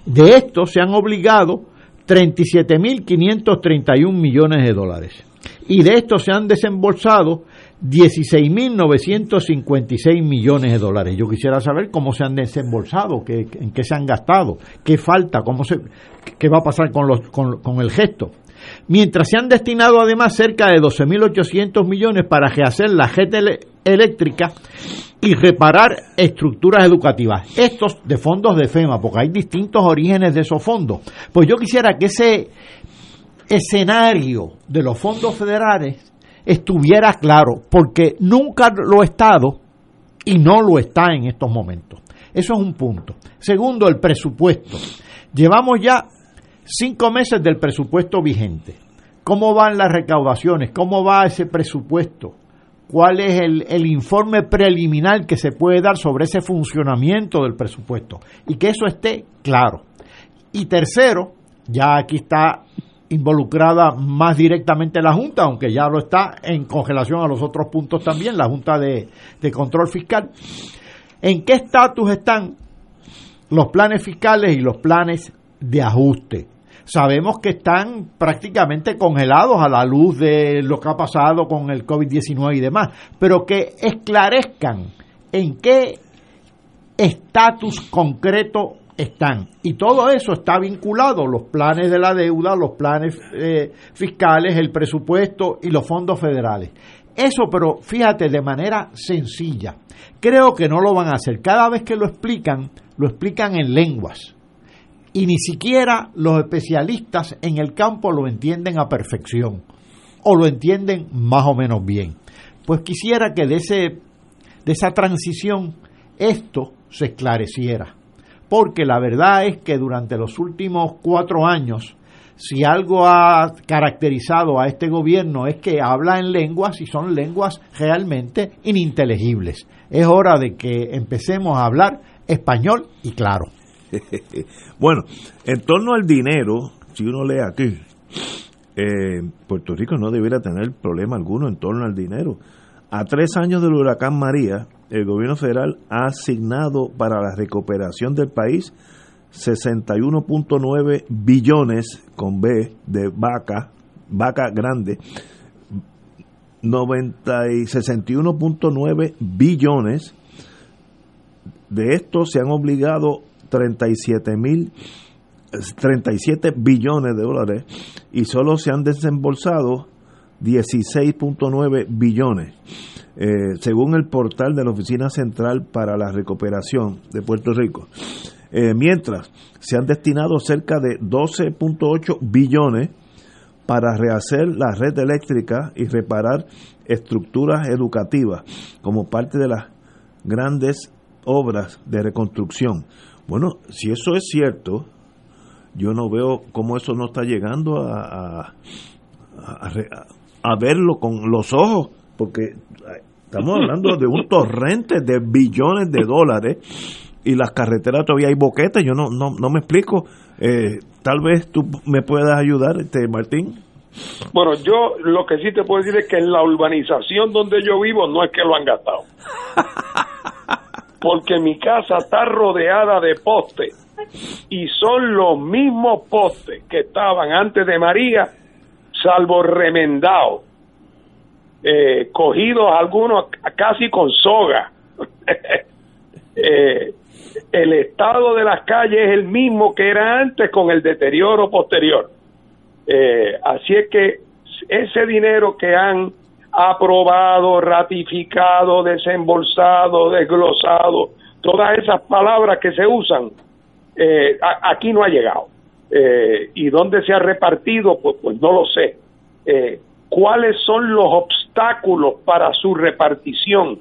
De estos se han obligado 37.531 millones de dólares. Y de estos se han desembolsado 16.956 millones de dólares. Yo quisiera saber cómo se han desembolsado, qué, en qué se han gastado, qué falta, cómo se, qué va a pasar con, los, con, con el gesto. Mientras se han destinado además cerca de 12.800 millones para rehacer la red eléctrica y reparar estructuras educativas. Estos de fondos de FEMA, porque hay distintos orígenes de esos fondos. Pues yo quisiera que ese escenario de los fondos federales estuviera claro, porque nunca lo ha estado y no lo está en estos momentos. Eso es un punto. Segundo, el presupuesto. Llevamos ya cinco meses del presupuesto vigente. ¿Cómo van las recaudaciones? ¿Cómo va ese presupuesto? ¿Cuál es el, informe preliminar que se puede dar sobre ese funcionamiento del presupuesto? Y que eso esté claro. Y tercero, ya aquí está involucrada más directamente la Junta, aunque ya lo está en congelación a los otros puntos también, la Junta de, Control Fiscal. ¿En qué estatus están los planes fiscales y los planes de ajuste? Sabemos que están prácticamente congelados a la luz de lo que ha pasado con el COVID-19 y demás, pero que esclarezcan en qué estatus concreto están. Y todo eso está vinculado, los planes de la deuda, los planes eh, fiscales, el presupuesto y los fondos federales. Eso, pero fíjate, de manera sencilla. Creo que no lo van a hacer. Cada vez que lo explican, lo explican en lenguas. Y ni siquiera los especialistas en el campo lo entienden a perfección. O lo entienden más o menos bien. Pues quisiera que de, ese, de esa transición esto se esclareciera porque la verdad es que durante los últimos cuatro años, si algo ha caracterizado a este gobierno es que habla en lenguas y son lenguas realmente ininteligibles. Es hora de que empecemos a hablar español y claro. bueno, en torno al dinero, si uno lee aquí, eh, Puerto Rico no debiera tener problema alguno en torno al dinero. A tres años del huracán María, el gobierno federal ha asignado para la recuperación del país 61.9 billones con B de vaca, vaca grande, 90 y 61.9 billones. De estos se han obligado 37 mil 37 billones de dólares y solo se han desembolsado 16.9 billones. Eh, según el portal de la Oficina Central para la Recuperación de Puerto Rico. Eh, mientras se han destinado cerca de 12.8 billones para rehacer la red eléctrica y reparar estructuras educativas como parte de las grandes obras de reconstrucción. Bueno, si eso es cierto, yo no veo cómo eso no está llegando a, a verlo con los ojos, porque Estamos hablando de un torrente de billones de dólares y las carreteras todavía hay boquetes. Yo no, no, no me explico. Eh, tal vez tú me puedas ayudar, este Martín. Bueno, yo lo que sí te puedo decir es que en la urbanización donde yo vivo no es que lo han gastado. Porque mi casa está rodeada de postes y son los mismos postes que estaban antes de María, salvo remendados eh, cogidos algunos casi con soga. Eh, el estado de las calles es el mismo que era antes con el deterioro posterior. Eh, así es que ese dinero que han aprobado, ratificado, desembolsado, desglosado, todas esas palabras que se usan, aquí no ha llegado. ¿Y dónde se ha repartido? Pues, pues no lo sé. ¿Cuáles son los obstáculos para su repartición?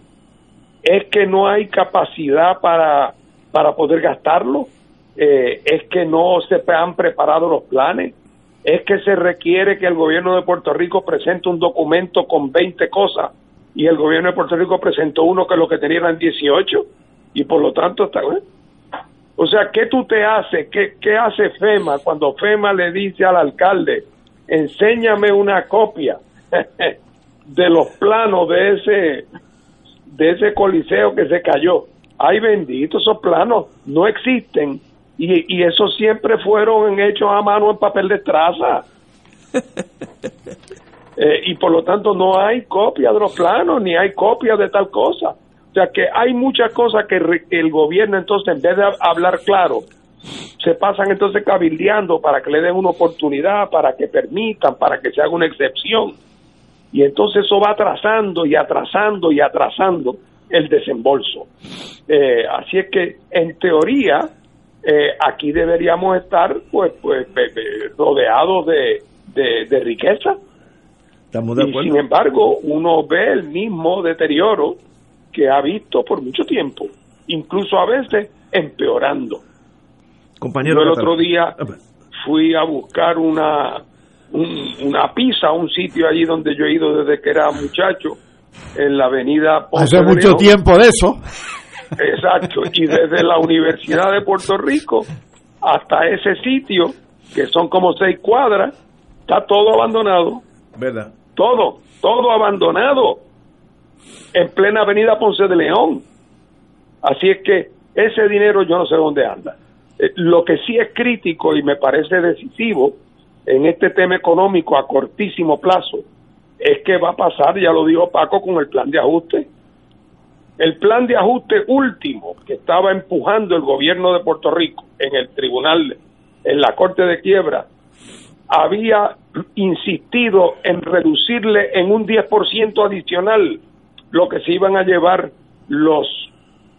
¿Es que no hay capacidad para, para poder gastarlo? Eh, ¿Es que no se han preparado los planes? ¿Es que se requiere que el gobierno de Puerto Rico presente un documento con 20 cosas y el gobierno de Puerto Rico presentó uno que lo que tenía eran 18? Y por lo tanto está... ¿eh? O sea, ¿qué tú te haces? ¿Qué, ¿Qué hace FEMA cuando FEMA le dice al alcalde, enséñame una copia de los planos de ese de ese coliseo que se cayó. Ay bendito, esos planos no existen y, y esos siempre fueron hechos a mano en papel de traza. Eh, y por lo tanto no hay copia de los planos ni hay copia de tal cosa. O sea que hay muchas cosas que el gobierno entonces en vez de hablar claro, se pasan entonces cabildeando para que le den una oportunidad, para que permitan, para que se haga una excepción. Y entonces eso va atrasando y atrasando y atrasando el desembolso. Eh, así es que, en teoría, eh, aquí deberíamos estar pues, pues rodeados de, de, riqueza. Estamos de Y sin embargo, uno ve el mismo deterioro que ha visto por mucho tiempo, incluso a veces empeorando. Compañero. el otro día ah, fui a buscar una, una pizza, un sitio allí donde yo he ido desde que era muchacho, en la avenida Hace mucho tiempo de eso. Exacto, y desde la Universidad de Puerto Rico hasta ese sitio, que son como seis cuadras, Está todo abandonado. ¿Verdad? Todo, todo abandonado en plena avenida Ponce de León. Así es que ese dinero yo no sé dónde anda. Eh, lo que sí es crítico y me parece decisivo en este tema económico a cortísimo plazo es que va a pasar, ya lo dijo Paco, con el plan de ajuste. El plan de ajuste último que estaba empujando el gobierno de Puerto Rico en el tribunal, en la Corte de Quiebra, había insistido en reducirle en un 10% adicional lo que se iban a llevar los,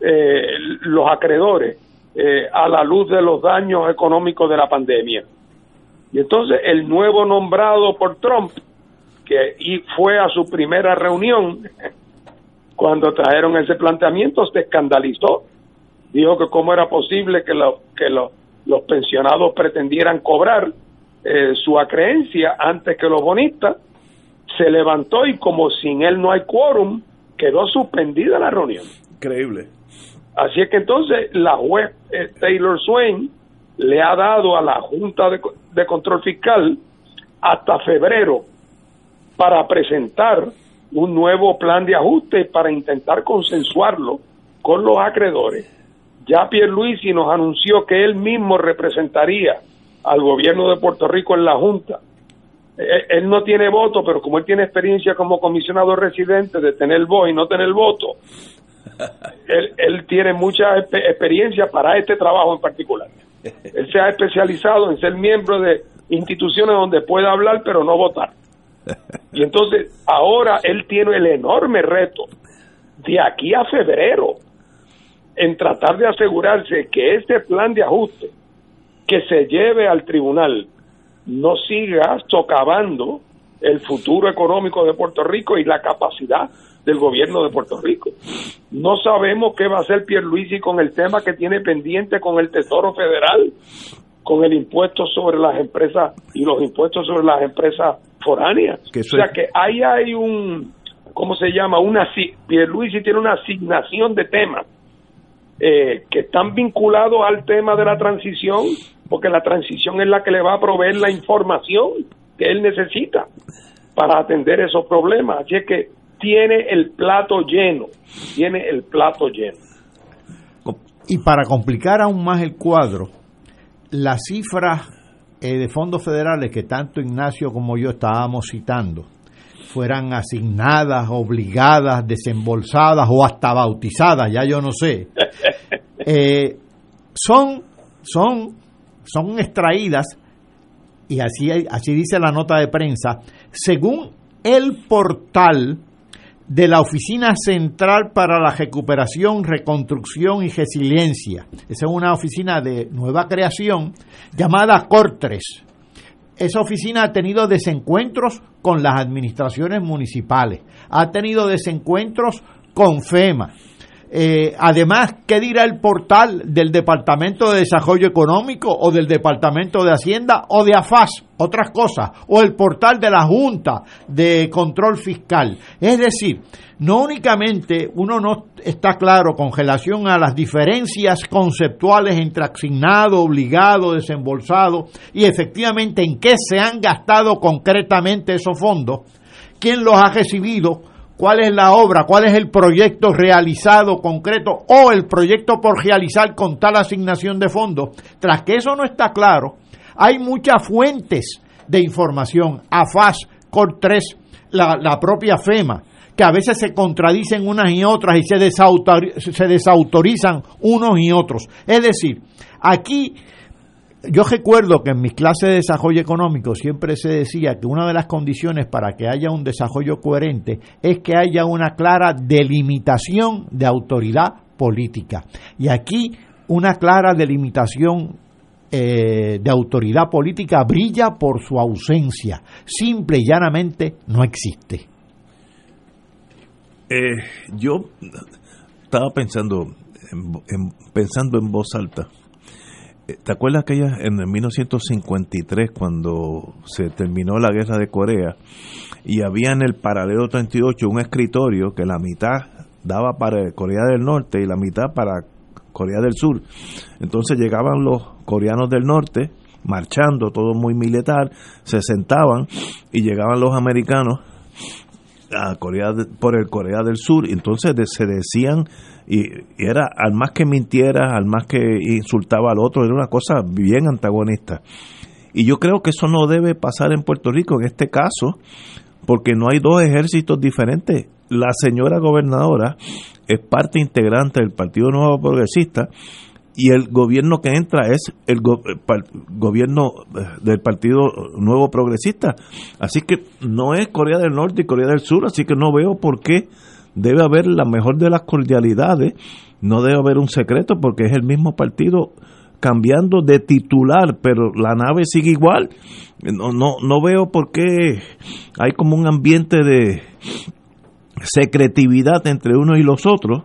eh, los acreedores eh, a la luz de los daños económicos de la pandemia. Y entonces el nuevo nombrado por Trump, que y fue a su primera reunión, cuando trajeron ese planteamiento, se escandalizó. Dijo que cómo era posible que, lo, que los pensionados pretendieran cobrar eh, su acreencia antes que los bonistas. Se levantó y como sin él no hay quórum, quedó suspendida la reunión. Increíble. Así es que entonces la juez eh, Taylor Swain le ha dado a la Junta de, de Control Fiscal hasta febrero para presentar un nuevo plan de ajuste para intentar consensuarlo con los acreedores. Ya Pierluisi nos anunció que él mismo representaría al gobierno de Puerto Rico en la Junta él no tiene voto, pero como él tiene experiencia como comisionado residente de tener voz y no tener voto, él, tiene mucha experiencia para este trabajo en particular. Él se ha especializado en ser miembro de instituciones donde puede hablar pero no votar. Y entonces ahora él tiene el enorme reto de aquí a febrero en tratar de asegurarse que este plan de ajuste que se lleve al tribunal no siga socavando el futuro económico de Puerto Rico y la capacidad del gobierno de Puerto Rico. No sabemos qué va a hacer Pierluisi con el tema que tiene pendiente con el Tesoro Federal, con el impuesto sobre las empresas y los impuestos sobre las empresas foráneas. o sea que ahí hay un, ¿cómo se llama? Una, Pierluisi tiene una asignación de temas eh, que están vinculados al tema de la transición porque la transición es la que le va a proveer la información que él necesita para atender esos problemas. Así es que tiene el plato lleno, tiene el plato lleno. Y para complicar aún más el cuadro, las cifras eh, de fondos federales que tanto Ignacio como yo estábamos citando fueran asignadas, obligadas, desembolsadas o hasta bautizadas, ya yo no sé, eh, son, son son extraídas, y así, así dice la nota de prensa, según el portal de la Oficina Central para la Recuperación, Reconstrucción y Resiliencia. Esa es una oficina de nueva creación llamada Cortres. Esa oficina ha tenido desencuentros con las administraciones municipales, ha tenido desencuentros con FEMA, eh, además, ¿qué dirá el portal del Departamento de Desarrollo Económico o del Departamento de Hacienda o de AFAS? Otras cosas. O el portal de la Junta de Control Fiscal. Es decir, no únicamente uno no está claro con relación a las diferencias conceptuales entre asignado, obligado, desembolsado y efectivamente en qué se han gastado concretamente esos fondos, quién los ha recibido, cuál es la obra, cuál es el proyecto realizado concreto o el proyecto por realizar con tal asignación de fondos. Tras que eso no está claro, hay muchas fuentes de información, AFAS, COR3, la, propia FEMA, que a veces se contradicen unas y otras y se desautorizan unos y otros. Es decir, aquí yo recuerdo que en mis clases de desarrollo económico siempre se decía que una de las condiciones para que haya un desarrollo coherente es que haya una clara delimitación de autoridad política. Y aquí una clara delimitación eh, de autoridad política brilla por su ausencia. Simple y llanamente no existe. Eh, yo estaba pensando, pensando en voz alta ¿Te acuerdas aquella en 1953 cuando se terminó la guerra de Corea y había en el paralelo 38 un escritorio que la mitad daba para Corea del Norte y la mitad para Corea del Sur? Entonces llegaban los coreanos del norte marchando, todo muy militar, se sentaban y llegaban los americanos a Corea por el Corea del Sur, entonces se decían y, era al más que mintiera, al más que insultaba al otro, era una cosa bien antagonista. Y yo creo que eso no debe pasar en Puerto Rico en este caso, porque no hay dos ejércitos diferentes. La señora gobernadora es parte integrante del Partido Nuevo Progresista y el gobierno que entra es el, gobierno eh, del Partido Nuevo Progresista. Así que no es Corea del Norte y Corea del Sur, así que no veo por qué debe haber la mejor de las cordialidades, no debe haber un secreto porque es el mismo partido cambiando de titular, pero la nave sigue igual. No, no, no veo por qué hay como un ambiente de secretividad entre unos y los otros,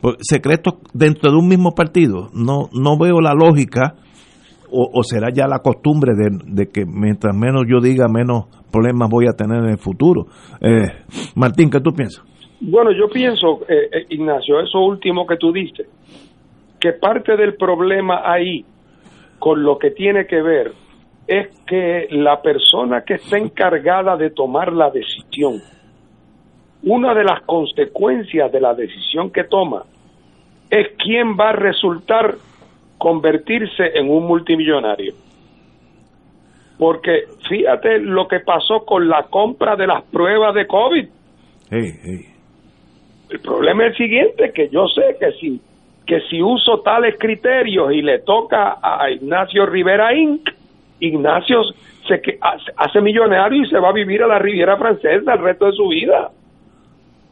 pues, secretos dentro de un mismo partido. No, no veo la lógica, o, será ya la costumbre de, que mientras menos yo diga, menos problemas voy a tener en el futuro. Eh, Martín, ¿qué tú piensas? Bueno, yo pienso, eh, eh, Ignacio, eso último que tú diste, que parte del problema ahí, con lo que tiene que ver, es que la persona que está encargada de tomar la decisión, una de las consecuencias de la decisión que toma es quién va a resultar convertirse en un multimillonario. Porque fíjate lo que pasó con la compra de las pruebas de COVID. El problema es el siguiente, que yo sé que si, que si uso tales criterios y le toca a Ignacio Rivera Inc., Ignacio se hace millonario y se va a vivir a la Riviera Francesa el resto de su vida.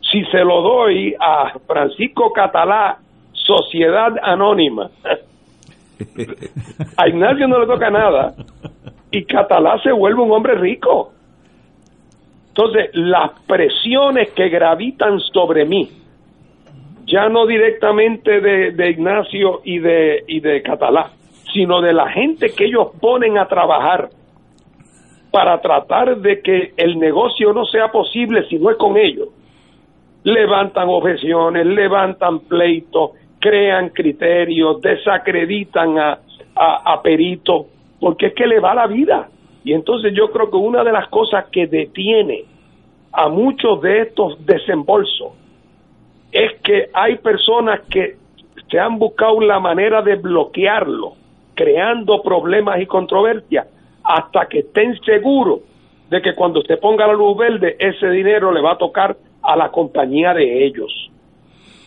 Si se lo doy a Francisco Catalá, Sociedad Anónima, a Ignacio no le toca nada y Catalá se vuelve un hombre rico. Entonces, las presiones que gravitan sobre mí, ya no directamente de, Ignacio y de, y de Catalá, sino de la gente que ellos ponen a trabajar para tratar de que el negocio no sea posible si no es con ellos. Levantan objeciones, levantan pleitos, crean criterios, desacreditan a, a, a peritos, porque es que le va la vida. Y entonces yo creo que una de las cosas que detiene a muchos de estos desembolsos es que hay personas que se han buscado la manera de bloquearlo, creando problemas y controversias, hasta que estén seguros de que cuando usted ponga la luz verde, ese dinero le va a tocar a la compañía de ellos.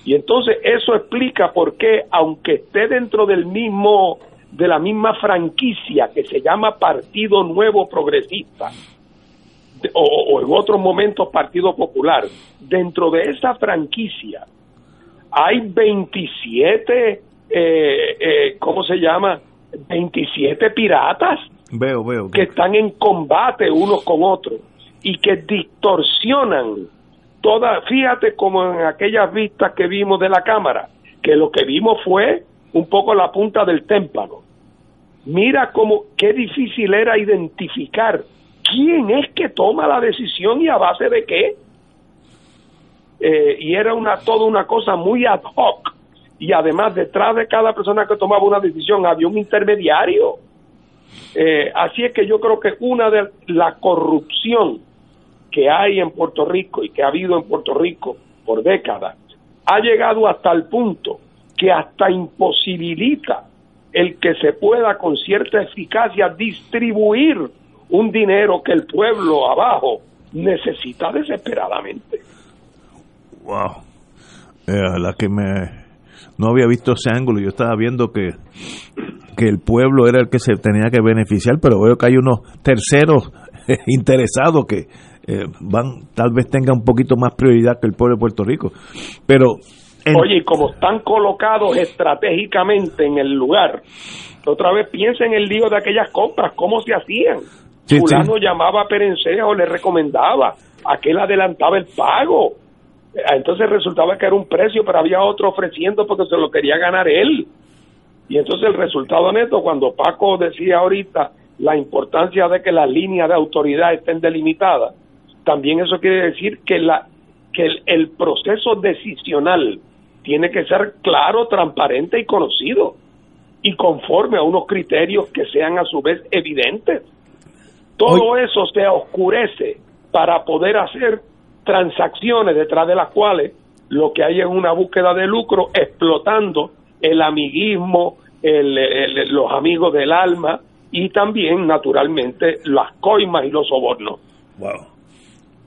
Y entonces eso explica por qué, aunque esté dentro del mismo de la misma franquicia que se llama Partido Nuevo Progresista, o, en otros momentos Partido Popular, dentro de esa franquicia hay 27, eh, eh, ¿cómo se llama? 27 piratas veo, veo, que están en combate unos con otros y que distorsionan toda, fíjate como en aquellas vistas que vimos de la cámara, que lo que vimos fue un poco la punta del témpano. Mira cómo, qué difícil era identificar quién es que toma la decisión y a base de qué. Eh, y era una toda una cosa muy ad hoc. Y además detrás de cada persona que tomaba una decisión había un intermediario. Eh, así es que yo creo que una de la corrupción que hay en Puerto Rico y que ha habido en Puerto Rico por décadas ha llegado hasta el punto que hasta imposibilita el que se pueda con cierta eficacia distribuir un dinero que el pueblo abajo necesita desesperadamente. Wow. Eh, la que me no había visto ese ángulo, yo estaba viendo que que el pueblo era el que se tenía que beneficiar, pero veo que hay unos terceros interesados que eh, van tal vez tengan un poquito más prioridad que el pueblo de Puerto Rico. Pero Oye, como están colocados estratégicamente en el lugar, otra vez piensa en el lío de aquellas compras, cómo se hacían. Fulano llamaba a Perencejo, le recomendaba, aquel adelantaba el pago. Entonces resultaba que era un precio, pero había otro ofreciendo porque se lo quería ganar él. Y entonces el resultado neto, cuando Paco decía ahorita la importancia de que las líneas de autoridad estén delimitadas, también eso quiere decir que, la, que el proceso decisional tiene que ser claro, transparente y conocido y conforme a unos criterios que sean a su vez evidentes. Todo eso se oscurece para poder hacer transacciones detrás de las cuales lo que hay es una búsqueda de lucro explotando el amiguismo, los amigos del alma y también, naturalmente, las coimas y los sobornos. Wow.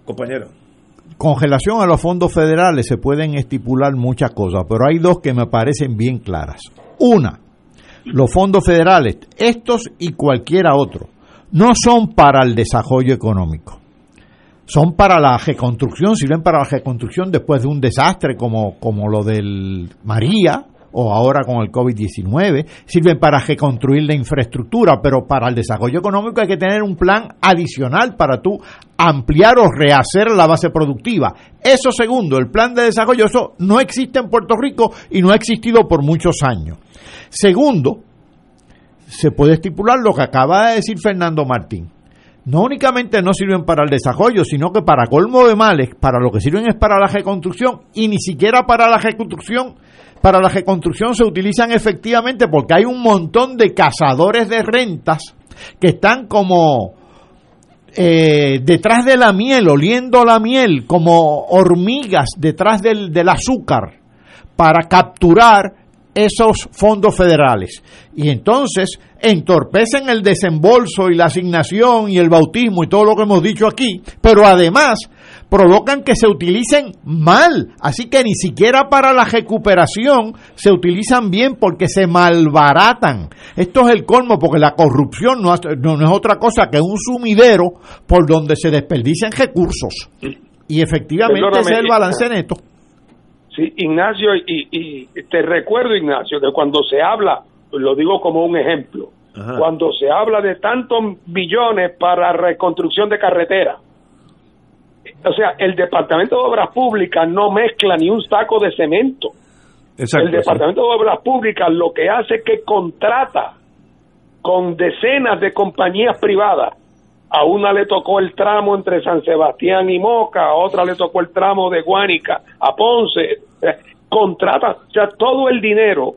Compañero. Con relación a los fondos federales se pueden estipular muchas cosas, pero hay dos que me parecen bien claras. Una, los fondos federales, estos y cualquiera otro, no son para el desarrollo económico. Son para la reconstrucción, sirven para la reconstrucción después de un desastre como, como lo del María, o ahora con el COVID-19, sirven para reconstruir la infraestructura, pero para el desarrollo económico hay que tener un plan adicional para tú ampliar o rehacer la base productiva. Eso segundo, el plan de desarrollo, eso no existe en Puerto Rico y no ha existido por muchos años. Segundo, se puede estipular lo que acaba de decir Fernando Martín. No únicamente no sirven para el desarrollo, sino que para colmo de males, para lo que sirven es para la reconstrucción y ni siquiera para la reconstrucción para la reconstrucción se utilizan efectivamente porque hay un montón de cazadores de rentas que están como eh, detrás de la miel, oliendo la miel, como hormigas detrás del, del azúcar, para capturar esos fondos federales. Y entonces entorpecen el desembolso y la asignación y el bautismo y todo lo que hemos dicho aquí, pero además provocan que se utilicen mal. Así que ni siquiera para la recuperación se utilizan bien porque se malbaratan. Esto es el colmo porque la corrupción no, es otra cosa que un sumidero por donde se desperdician recursos. Y efectivamente ese es el balance neto. Sí, Ignacio, y, y, te recuerdo, Ignacio, que cuando se habla, lo digo como un ejemplo, cuando se habla de tantos billones para reconstrucción de carretera, o sea, el Departamento de Obras Públicas no mezcla ni un saco de cemento. el Departamento de Obras Públicas lo que hace es que contrata con decenas de compañías privadas. A una le tocó el tramo entre San Sebastián y Moca, a otra le tocó el tramo de Guánica a Ponce. Contrata, o sea, todo el dinero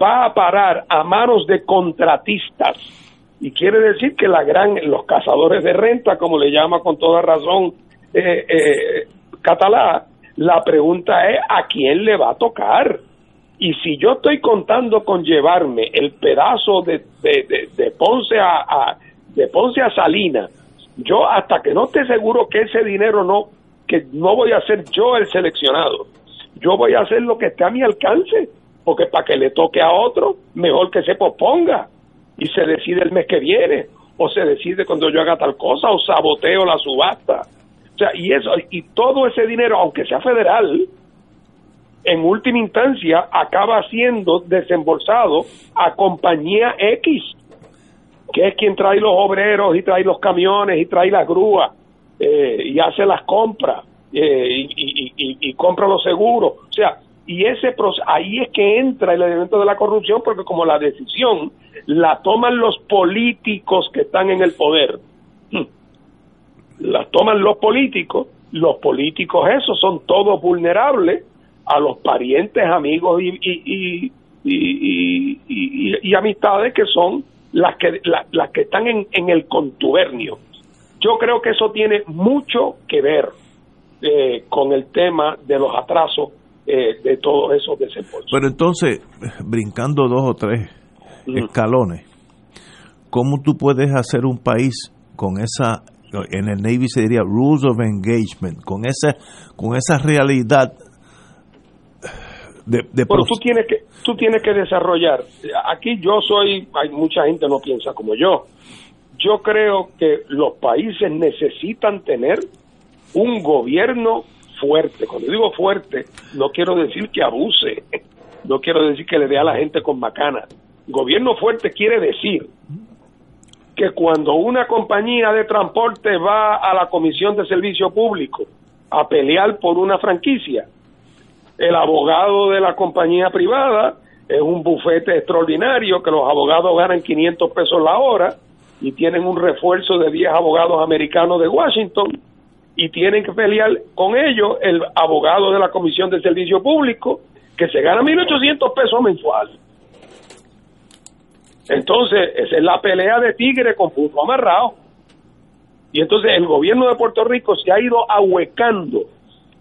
va a parar a manos de contratistas. Y quiere decir que la gran, los cazadores de renta, como le llama con toda razón eh, eh, Catalá, la pregunta es a quién le va a tocar. Y si yo estoy contando con llevarme el pedazo de, de, Ponce a, de Ponce a Salina, yo hasta que no esté seguro que ese dinero no, que no voy a ser yo el seleccionado, yo voy a hacer lo que esté a mi alcance, porque para que le toque a otro, mejor que se posponga y se decide el mes que viene, o se decide cuando yo haga tal cosa, o saboteo la subasta sea, y eso, y todo ese dinero, aunque sea federal, en última instancia acaba siendo desembolsado a compañía X, que es quien trae los obreros y trae los camiones y trae las grúas eh, y hace las compras eh, y, compra los seguros. O sea, y ese ahí es que entra el elemento de la corrupción porque como la decisión la toman los políticos que están en el poder. Las toman los políticos, los políticos esos son todos vulnerables a los parientes, amigos y, y, y, y amistades que son las que, las que están en, en, el contubernio. Yo creo que eso tiene mucho que ver eh, con el tema de los atrasos eh, de todos esos desembolsos. Pero entonces, brincando dos o tres escalones, ¿cómo tú puedes hacer un país con esa en el Navy se diría rules of engagement, con esa, con esa realidad de, Pero tú tienes que tú tienes que desarrollar. Aquí yo soy, hay mucha gente no piensa como yo. Yo creo que los países necesitan tener un gobierno fuerte. Cuando digo fuerte, no quiero decir que abuse, no quiero decir que le dé a la gente con macana. Gobierno fuerte quiere decir que cuando una compañía de transporte va a la Comisión de Servicio Público a pelear por una franquicia, el abogado de la compañía privada es un bufete extraordinario que los abogados ganan 500 pesos la hora y tienen un refuerzo de 10 abogados americanos de Washington y tienen que pelear con ellos el abogado de la Comisión de Servicio Público que se gana 1.800 pesos mensuales Entonces, esa es la pelea de tigre con punto amarrado. Y entonces el gobierno de Puerto Rico se ha ido ahuecando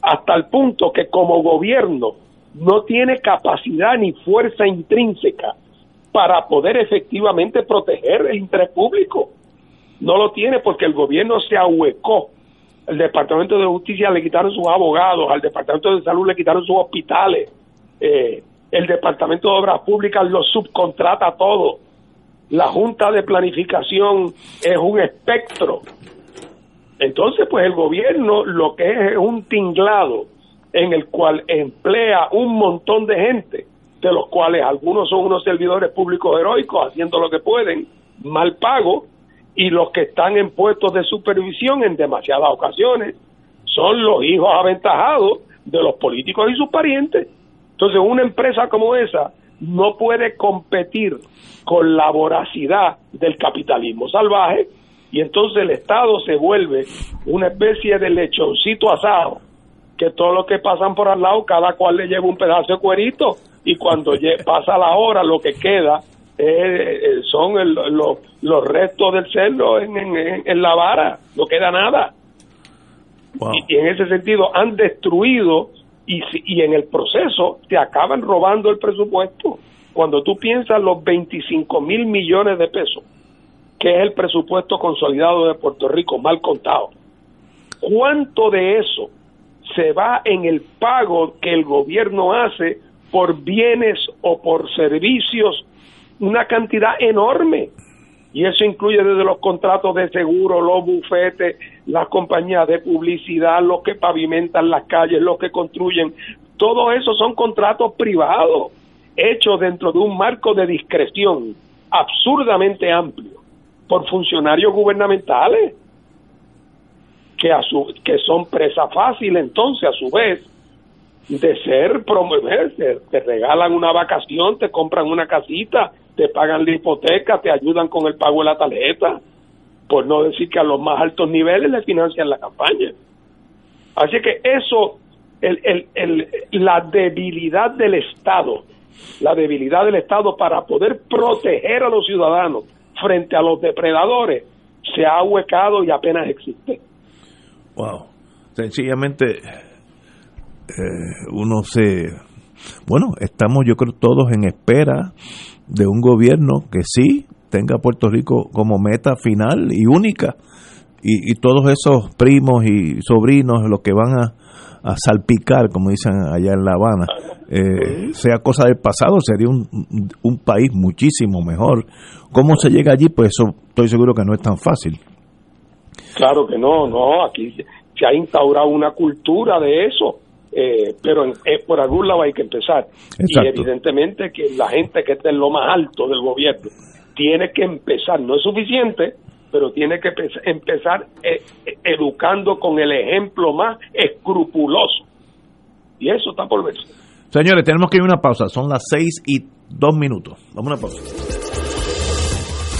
hasta el punto que como gobierno no tiene capacidad ni fuerza intrínseca para poder efectivamente proteger el interés público. No lo tiene porque el gobierno se ahuecó. El Departamento de Justicia le quitaron sus abogados, al Departamento de Salud le quitaron sus hospitales, eh, el Departamento de Obras Públicas lo subcontrata todo. La Junta de Planificación es un espectro. Entonces, pues el gobierno lo que es es un tinglado en el cual emplea un montón de gente, de los cuales algunos son unos servidores públicos heroicos haciendo lo que pueden, mal pago, y los que están en puestos de supervisión en demasiadas ocasiones son los hijos aventajados de los políticos y sus parientes. Entonces, una empresa como esa no puede competir con la voracidad del capitalismo salvaje y entonces el Estado se vuelve una especie de lechoncito asado que todos los que pasan por al lado, cada cual le lleva un pedazo de cuerito y cuando pasa la hora lo que queda eh, son los restos del cerdo en, la vara, no queda nada. Y, en ese sentido han destruido y, y en el proceso te acaban robando el presupuesto. Cuando tú piensas los 25 mil millones de pesos, que es el presupuesto consolidado de Puerto Rico, mal contado, ¿cuánto de eso se va en el pago que el gobierno hace por bienes o por servicios, una cantidad enorme. Y eso incluye desde los contratos de seguro, los bufetes, las compañías de publicidad, los que pavimentan las calles, los que construyen. Todo eso son contratos privados, hechos dentro de un marco de discreción absurdamente amplio por funcionarios gubernamentales que, a su, que son presa fácil entonces a su vez de ser promoverse, te regalan una vacación, te compran una casita, te pagan la hipoteca, te ayudan con el pago de la tarjeta, por no decir que a los más altos niveles le financian la campaña. Así que eso, el, el, el, la debilidad del Estado, la debilidad del Estado para poder proteger a los ciudadanos frente a los depredadores, se ha ahuecado y apenas existe. Wow. Sencillamente eh, uno se... Bueno, estamos yo creo todos en espera de un gobierno que sí tenga Puerto Rico como meta final y única. Y, todos esos primos y sobrinos, los que van a, salpicar, como dicen allá en La Habana, eh, sea cosa del pasado, sería un, un país muchísimo mejor. ¿Cómo se llega allí? Pues eso estoy seguro que no es tan fácil. Claro que no, no, aquí se ha instaurado una cultura de eso, eh, pero eh, por algún lado hay que empezar. Y evidentemente que la gente que está en lo más alto del gobierno tiene que empezar, no es suficiente, pero tiene que empezar eh, educando con el ejemplo más escrupuloso. Y eso está por verse. Señores, tenemos que ir a una pausa, son las seis y dos minutos. Vamos a una pausa.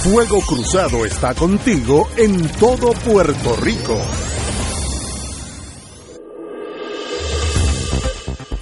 Fuego Cruzado está contigo en todo Puerto Rico.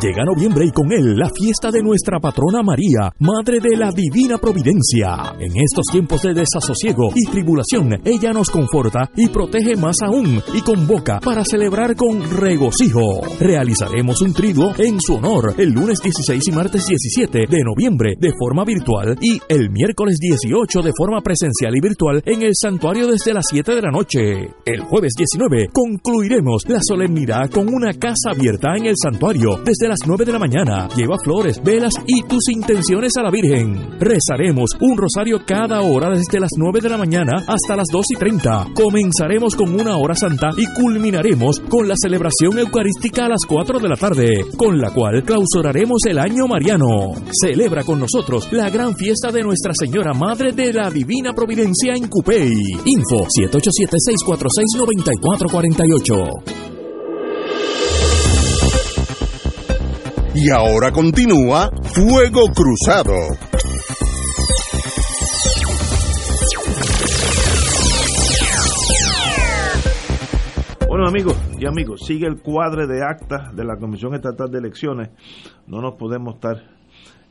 Llega noviembre y con él la fiesta de nuestra patrona María, Madre de la Divina Providencia. En estos tiempos de desasosiego y tribulación, ella nos conforta y protege más aún y convoca para celebrar con regocijo. Realizaremos un triduo en su honor el lunes 16 y martes 17 de noviembre de forma virtual y el miércoles 18 de forma presencial y virtual en el santuario desde las 7 de la noche. El jueves 19 concluiremos la solemnidad con una casa abierta en el santuario desde las 9 de la mañana. Lleva flores, velas y tus intenciones a la Virgen. Rezaremos un rosario cada hora desde las 9 de la mañana hasta las 2 y 30. Comenzaremos con una hora santa y culminaremos con la celebración eucarística a las 4 de la tarde, con la cual clausuraremos el año mariano. Celebra con nosotros la gran fiesta de Nuestra Señora Madre de la Divina Providencia en Cupey. Info 787-646-9448. Y ahora continúa Fuego Cruzado. Bueno amigos y amigos, sigue el cuadre de actas de la Comisión Estatal de Elecciones. No nos podemos estar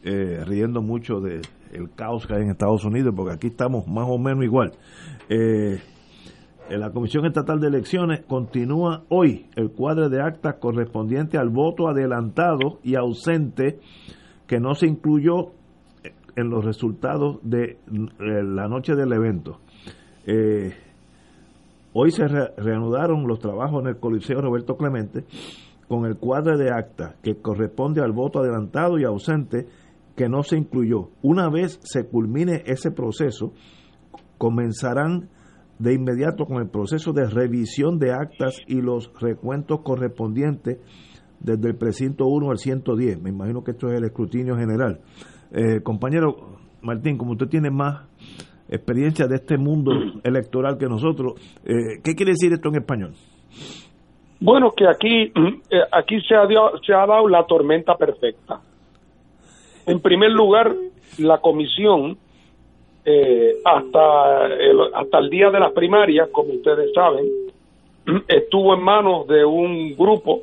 eh, riendo mucho del el caos que hay en Estados Unidos, porque aquí estamos más o menos igual. Eh, en la Comisión Estatal de Elecciones continúa hoy el cuadre de actas correspondiente al voto adelantado y ausente que no se incluyó en los resultados de eh, la noche del evento. Eh, hoy se re- reanudaron los trabajos en el Coliseo Roberto Clemente con el cuadro de acta que corresponde al voto adelantado y ausente que no se incluyó. Una vez se culmine ese proceso, comenzarán de inmediato con el proceso de revisión de actas y los recuentos correspondientes desde el precinto 1 al 110. Me imagino que esto es el escrutinio general. Eh, compañero Martín, como usted tiene más experiencia de este mundo electoral que nosotros, eh, ¿qué quiere decir esto en español? Bueno, que aquí, eh, aquí se, ha dio- se ha dado la tormenta perfecta. En primer lugar, la comisión, eh, hasta, el, hasta el día de las primarias, como ustedes saben, estuvo en manos de un grupo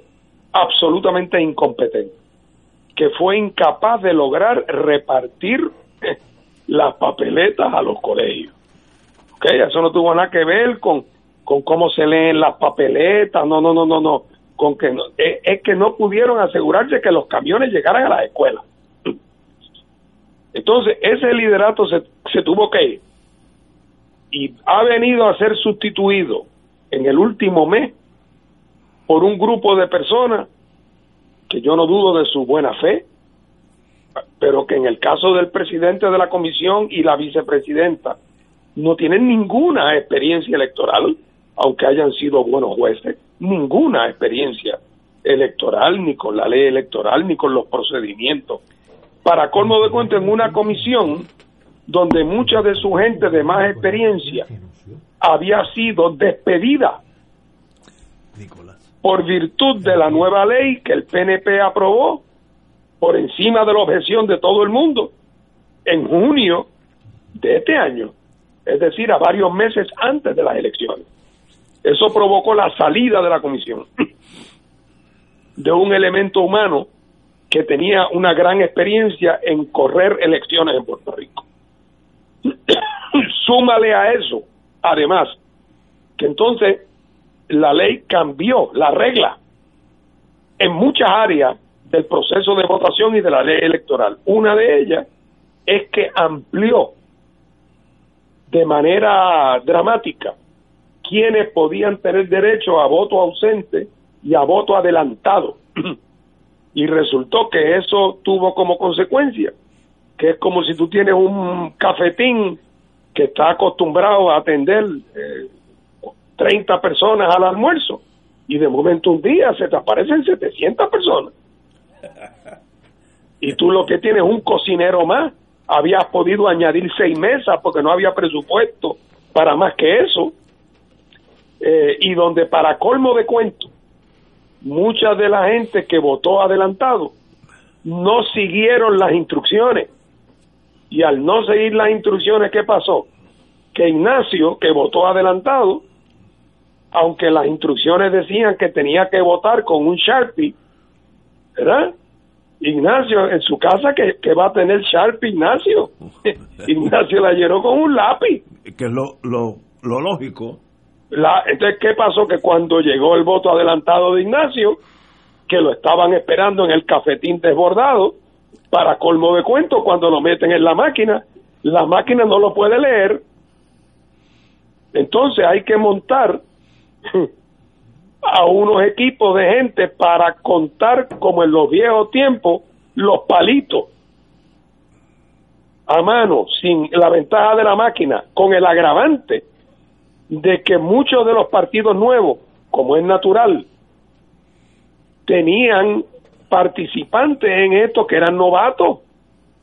absolutamente incompetente, que fue incapaz de lograr repartir las papeletas a los colegios. ¿Ok? Eso no tuvo nada que ver con, con cómo se leen las papeletas, no, no, no, no, no, con que no, es, es que no pudieron asegurarse que los camiones llegaran a las escuelas. Entonces, ese liderato se, tuvo que ir y ha venido a ser sustituido en el último mes por un grupo de personas que yo no dudo de su buena fe, pero que en el caso del presidente de la comisión y la vicepresidenta no tienen ninguna experiencia electoral, aunque hayan sido buenos jueces, ninguna experiencia electoral, ni con la ley electoral, ni con los procedimientos. Para colmo de cuento, en una comisión donde mucha de su gente de más experiencia había sido despedida por virtud de la nueva ley que el PNP aprobó por encima de la objeción de todo el mundo en junio de este año, es decir, a varios meses antes de las elecciones. Eso provocó la salida de la comisión de un elemento humano que tenía una gran experiencia en correr elecciones en Puerto Rico. Súmale a eso, además, que entonces la ley cambió la regla en muchas áreas del proceso de votación y de la ley electoral. Una de ellas es que amplió de manera dramática quienes podían tener derecho a voto ausente y a voto adelantado. y resultó que eso tuvo como consecuencia que es como si tú tienes un cafetín que está acostumbrado a atender eh, 30 personas al almuerzo y de momento un día se te aparecen 700 personas. Y tú lo que tienes es un cocinero más. Habías podido añadir seis mesas porque no había presupuesto para más que eso. Eh, y donde para colmo de cuento, mucha de la gente que votó adelantado no siguieron las instrucciones. Y al no seguir las instrucciones, ¿qué pasó? Que Ignacio, que votó adelantado, aunque las instrucciones decían que tenía que votar con un Sharpie, ¿verdad? Ignacio, en su casa, que, va a tener Sharpie, Ignacio. Ignacio la llenó con un lápiz. Que es lo, lo, lo lógico. La, entonces, ¿qué pasó? Que cuando llegó el voto adelantado de Ignacio, que lo estaban esperando en el cafetín desbordado, para colmo de cuento, cuando lo meten en la máquina, la máquina no lo puede leer. Entonces hay que montar a unos equipos de gente para contar, como en los viejos tiempos, los palitos a mano, sin la ventaja de la máquina, con el agravante de que muchos de los partidos nuevos, como es natural, tenían participantes en esto que eran novatos,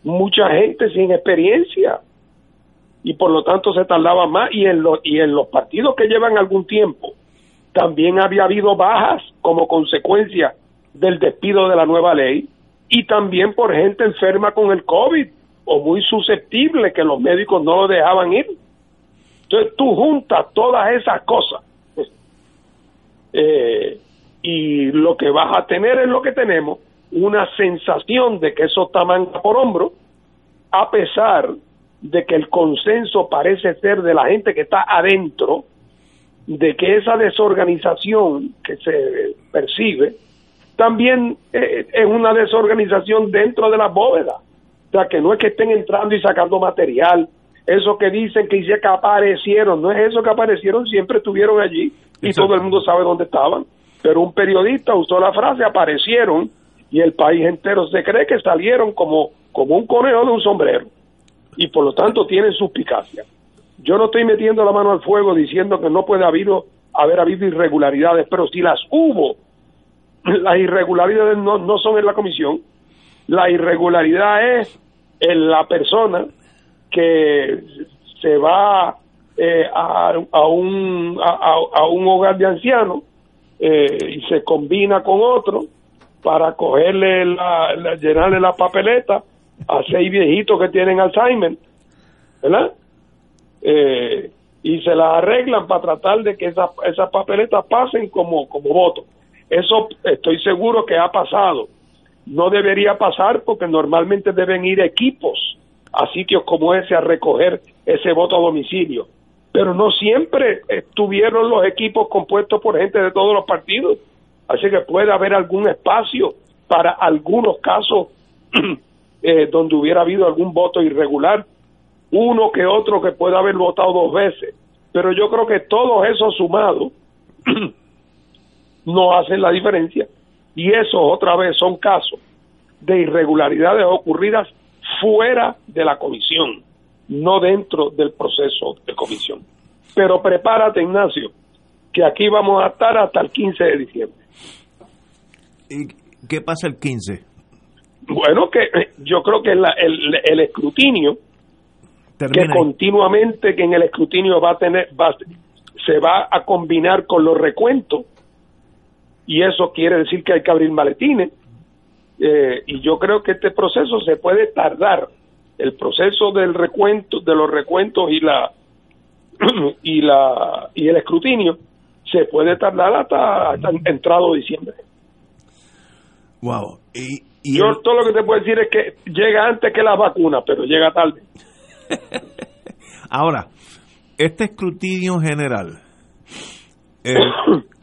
mucha gente sin experiencia, y por lo tanto se tardaba más, y en, los y en los partidos que llevan algún tiempo, también había habido bajas como consecuencia del despido de la nueva ley y también por gente enferma con el COVID o muy susceptible que los médicos no lo dejaban ir. Entonces tú juntas todas esas cosas eh, y lo que vas a tener es lo que tenemos, una sensación de que eso está manga por hombro, a pesar de que el consenso parece ser de la gente que está adentro, de que esa desorganización que se percibe también eh, es una desorganización dentro de la bóveda. O sea, que no es que estén entrando y sacando material. Eso que dicen que dice que aparecieron, no es eso que aparecieron, siempre estuvieron allí y todo el mundo sabe dónde estaban. Pero un periodista usó la frase aparecieron y el país entero se cree que salieron como, como un conejo de un sombrero y por lo tanto tienen suspicacia. Yo no estoy metiendo la mano al fuego diciendo que no puede haber habido, haber habido irregularidades, pero si las hubo, las irregularidades no, no son en la comisión, la irregularidad es en la persona que se va eh, a, a, un, a, un hogar de ancianos eh, y se combina con otro para cogerle la, llenarle la papeleta a seis viejitos que tienen Alzheimer, ¿verdad? eh, y se las arreglan para tratar de que esas esas papeletas pasen como, como voto. Eso estoy seguro que ha pasado. No debería pasar porque normalmente deben ir equipos a sitios como ese a recoger ese voto a domicilio. Pero no siempre estuvieron los equipos compuestos por gente de todos los partidos. Así que puede haber algún espacio para algunos casos eh, donde hubiera habido algún voto irregular uno que otro que pueda haber votado dos veces. Pero yo creo que todos esos sumados no hacen la diferencia. Y eso otra vez son casos de irregularidades ocurridas fuera de la comisión, no dentro del proceso de comisión. Pero prepárate, Ignacio, que aquí vamos a estar hasta el 15 de diciembre. ¿Y qué pasa el 15? Bueno, que yo creo que el, el escrutinio que continuamente que en el escrutinio va a tener se va a combinar con los recuentos y eso quiere decir que hay que abrir maletines eh, y yo creo que este proceso se puede tardar. El proceso del recuento de los recuentos y la y la y el escrutinio se puede tardar hasta, entrado diciembre. Wow y, yo todo lo que te puedo decir es que llega antes que la vacuna pero llega tarde. Ahora, este escrutinio general eh,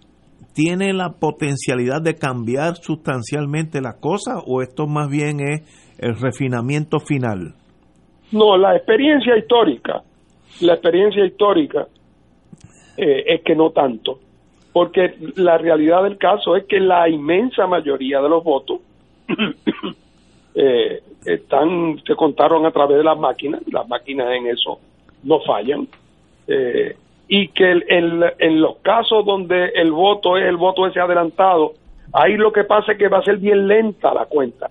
tiene la potencialidad de cambiar sustancialmente la cosa o esto más bien es el refinamiento final? No, la experiencia histórica, la experiencia histórica eh, es que no tanto, porque la realidad del caso es que la inmensa mayoría de los votos eh, están se contaron a través de las máquinas, las máquinas en eso no fallan, eh, y que el, en los casos donde el voto es el voto ese adelantado, ahí lo que pasa es que va a ser bien lenta la cuenta,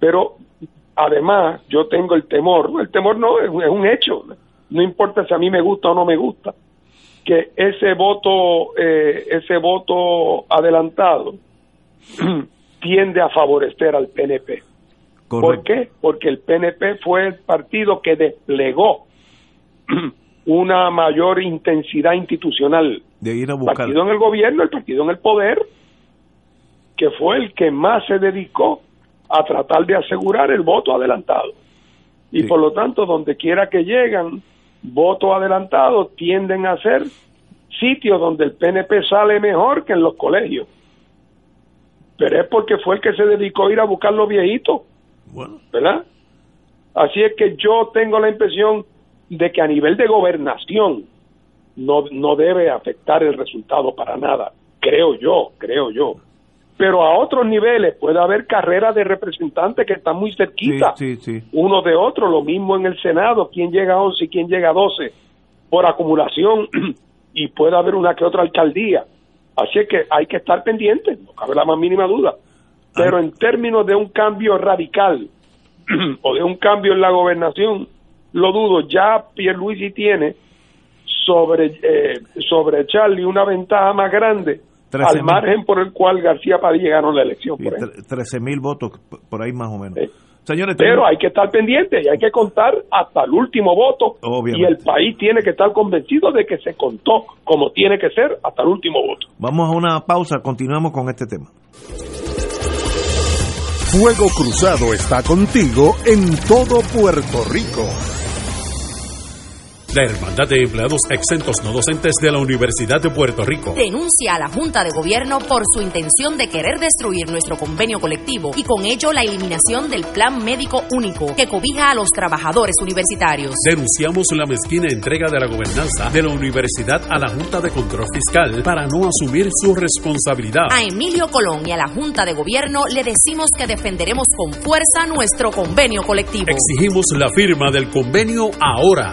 pero además yo tengo el temor, el temor no es, un hecho, no importa si a mí me gusta o no me gusta, que ese voto, eh, ese voto adelantado tiende a favorecer al PNP. ¿Por qué? Porque el PNP fue el partido que desplegó una mayor intensidad institucional. De ir a buscar. El partido en el gobierno, el partido en el poder, que fue el que más se dedicó a tratar de asegurar el voto adelantado. Y por lo tanto, donde quiera que llegan, votos adelantados tienden a ser sitios donde el PNP sale mejor que en los colegios. Pero es porque fue el que se dedicó a ir a buscar los viejitos. Bueno. ¿Verdad? Así es que yo tengo la impresión de que a nivel de gobernación no, no debe afectar el resultado para nada. Creo yo, creo yo pero a otros niveles puede haber carreras de representantes que están muy cerquita uno de otro, lo mismo en el Senado, quién llega a 11 y quién llega a 12 por acumulación y puede haber una que otra alcaldía. Así que hay que estar pendientes, no cabe la más mínima duda. Pero en términos de un cambio radical o de un cambio en la gobernación, lo dudo. Ya Pierluisi tiene sobre, eh, sobre Charlie una ventaja más grande al margen por el cual García Padilla ganó la elección. Por 13 mil votos, por ahí más o menos. Señores, Pero hay que estar pendiente y hay que contar hasta el último voto. Y el país tiene que estar convencido de que se contó como tiene que ser hasta el último voto. Vamos a una pausa, continuamos con este tema. Fuego Cruzado está contigo en todo Puerto Rico. La Hermandad de Empleados Exentos No Docentes de la Universidad de Puerto Rico denuncia a la Junta de Gobierno por su intención de querer destruir nuestro convenio colectivo y con ello la eliminación del Plan Médico Único que cobija a los trabajadores universitarios. Denunciamos la mezquina entrega de la gobernanza de la universidad a la Junta de Control Fiscal para no asumir su responsabilidad. A Emilio Colón y a la Junta de Gobierno le decimos que defenderemos con fuerza nuestro convenio colectivo. Exigimos la firma del convenio ahora.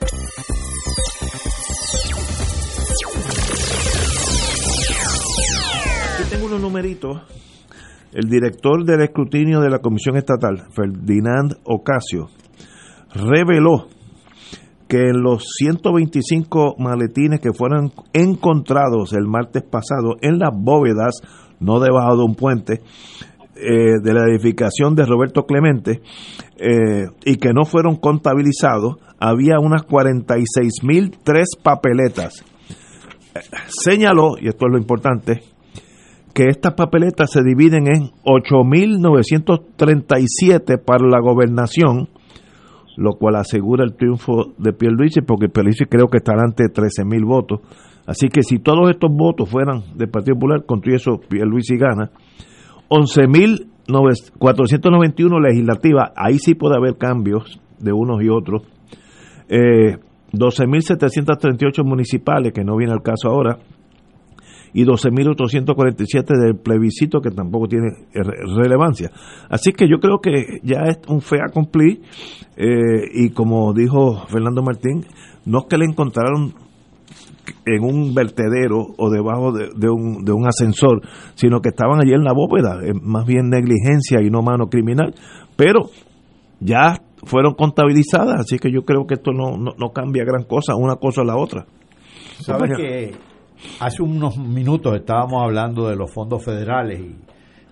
Unos numeritos. El director del escrutinio de la Comisión Estatal, Ferdinand Ocasio, reveló que en los 125 maletines que fueron encontrados el martes pasado en las bóvedas, no debajo de un puente, eh, de la edificación de Roberto Clemente eh, y que no fueron contabilizados, había unas 46.003 papeletas. Señaló, y esto es lo importante, que estas papeletas se dividen en 8.937 para la gobernación, lo cual asegura el triunfo de Pierluisi, porque Pierluisi creo que estará ante 13.000 votos. Así que si todos estos votos fueran del Partido Popular, contra eso Pierluisi gana. 11.491 legislativas, ahí sí puede haber cambios de unos y otros. Eh, 12.738 municipales, que no viene al caso ahora, y 12.847 del plebiscito, que tampoco tiene relevancia. Así que yo creo que ya es un fe a cumplir, eh, y como dijo Fernando Martín, no es que le encontraron en un vertedero o debajo de, un, de un ascensor, sino que estaban allí en la bóveda, más bien negligencia y no mano criminal, pero ya fueron contabilizadas, así que yo creo que esto no, no, cambia gran cosa, una cosa a la otra. ¿Sabes que hace unos minutos estábamos hablando de los fondos federales y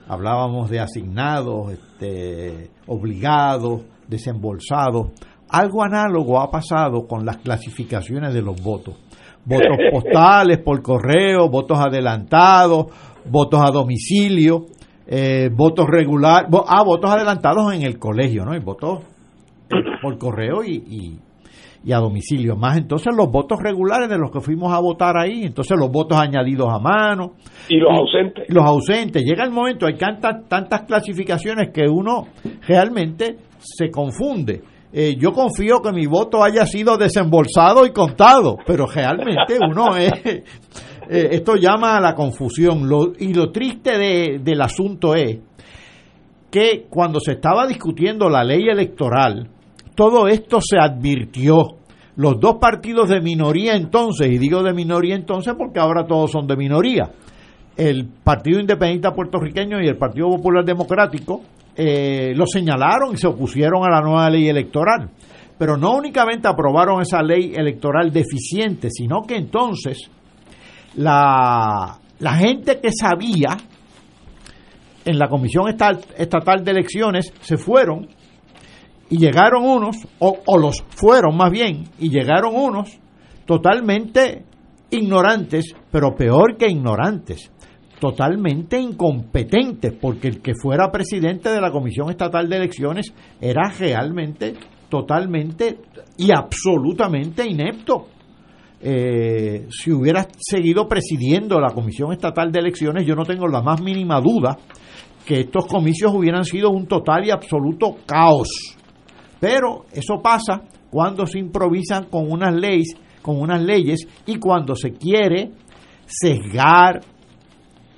hablábamos de asignados, este, obligados, desembolsados? Algo análogo ha pasado con las clasificaciones de los votos. Votos postales, por correo, votos adelantados, votos a domicilio, eh, votos regular, ah, votos adelantados en el colegio, ¿no? Y votos por correo y, y, a domicilio. Más entonces los votos regulares de los que fuimos a votar ahí, entonces los votos añadidos a mano. Y los ausentes. Los ausentes. Llega el momento, hay tantas, tantas clasificaciones que uno realmente se confunde. Eh, yo confío que mi voto haya sido desembolsado y contado, pero realmente uno es... Eh, esto llama a la confusión. Lo, y lo triste de, del asunto es que cuando se estaba discutiendo la ley electoral, todo esto se advirtió. Los dos partidos de minoría entonces, y digo de minoría entonces porque ahora todos son de minoría, el Partido Independiente Puertorriqueño y el Partido Popular Democrático eh, lo señalaron y se opusieron a la nueva ley electoral. Pero no únicamente aprobaron esa ley electoral deficiente, sino que entonces la, la gente que sabía en la Comisión Estatal de Elecciones se fueron y llegaron unos, o, los fueron más bien, y llegaron unos totalmente ignorantes, pero peor que ignorantes, totalmente incompetentes, porque el que fuera presidente de la Comisión Estatal de Elecciones era realmente, totalmente y absolutamente inepto. Eh, si hubiera seguido presidiendo la Comisión Estatal de Elecciones, yo no tengo la más mínima duda que estos comicios hubieran sido un total y absoluto caos pero eso pasa cuando se improvisan con unas leyes, con unas leyes y cuando se quiere sesgar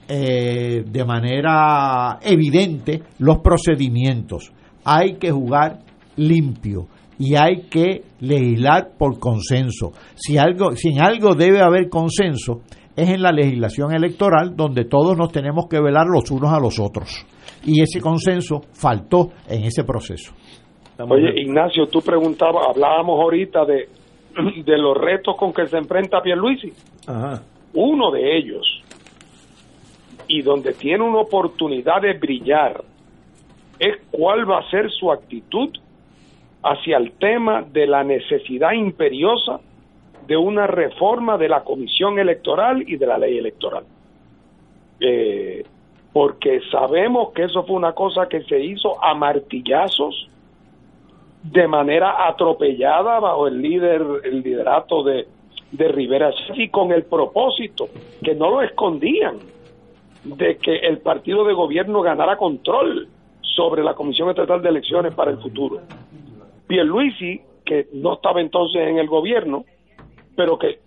eh, de manera evidente los procedimientos. Hay que jugar limpio y hay que legislar por consenso. Si algo, si en algo debe haber consenso, es en la legislación electoral donde todos nos tenemos que velar los unos a los otros. Y ese consenso faltó en ese proceso. Oye, Ignacio, tú preguntabas, hablábamos ahorita de, de los retos con que se enfrenta Pierluisi. Ajá. Uno de ellos, y donde tiene una oportunidad de brillar, es cuál va a ser su actitud hacia el tema de la necesidad imperiosa de una reforma de la comisión electoral y de la ley electoral. Eh, porque sabemos que eso fue una cosa que se hizo a martillazos de manera atropellada bajo el líder, el liderato de, de Rivera y con el propósito que no lo escondían de que el partido de gobierno ganara control sobre la Comisión Estatal de Elecciones para el futuro. Pierluisi, que no estaba entonces en el gobierno, pero que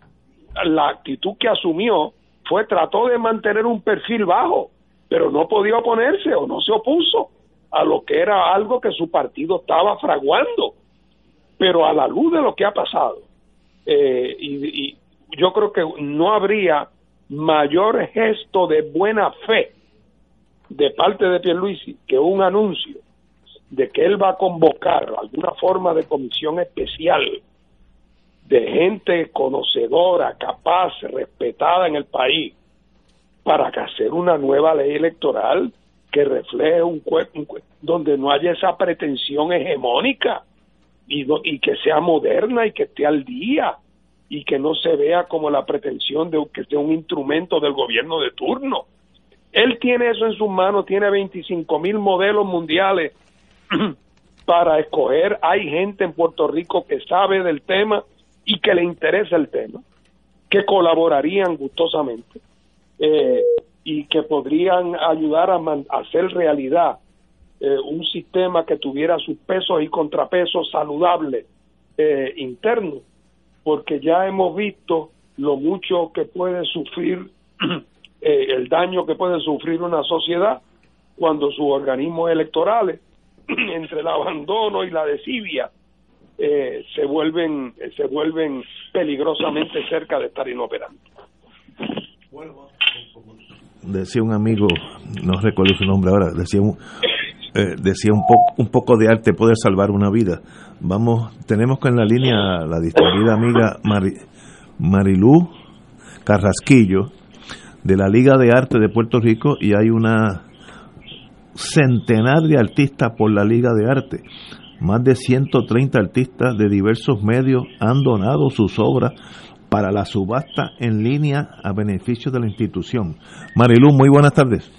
la actitud que asumió fue trató de mantener un perfil bajo, pero no podía oponerse o no se opuso a lo que era algo que su partido estaba fraguando. Pero a la luz de lo que ha pasado, eh, y, yo creo que no habría mayor gesto de buena fe de parte de Pierluisi que un anuncio de que él va a convocar alguna forma de comisión especial de gente conocedora, capaz, respetada en el país, para hacer una nueva ley electoral que refleje un cuerpo donde no haya esa pretensión hegemónica y, y que sea moderna y que esté al día y que no se vea como la pretensión de que sea un instrumento del gobierno de turno. Él tiene eso en sus manos, tiene 25 mil modelos mundiales para escoger. Hay gente en Puerto Rico que sabe del tema y que le interesa el tema, que colaborarían gustosamente eh, y que podrían ayudar a, hacer realidad eh, un sistema que tuviera sus pesos y contrapesos saludables eh, internos, porque ya hemos visto lo mucho que puede sufrir, el daño que puede sufrir una sociedad cuando sus organismos electorales entre el abandono y la desidia eh, se vuelven se vuelven peligrosamente cerca de estar inoperantes. Decía un amigo, no recuerdo su nombre ahora, decía un, eh, decía un poco un poco de arte puede salvar una vida. Vamos, tenemos con la línea la distinguida amiga Marilú Carrasquillo de la Liga de Arte de Puerto Rico y hay una centenar de artistas por la Liga de Arte. Más de 130 artistas de diversos medios han donado sus obras para la subasta en línea a beneficio de la institución. Marilu, muy buenas tardes.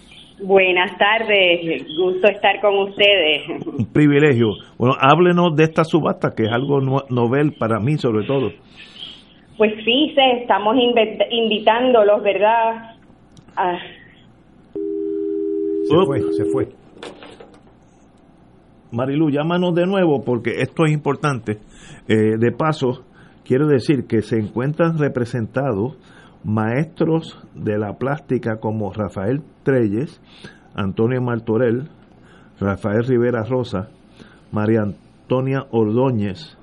Buenas tardes, gusto estar con ustedes. Un privilegio. Bueno, háblenos de esta subasta, que es algo novel para mí sobre todo. Pues sí, se estamos invitándolos, ¿verdad? A se fue, se fue. Marilu, llámanos de nuevo porque esto es importante. Eh, de paso, quiero decir que se encuentran representados maestros de la plástica como Rafael Treyes, Antonio Martorell, Rafael Rivera Rosa, María Antonia Ordóñez.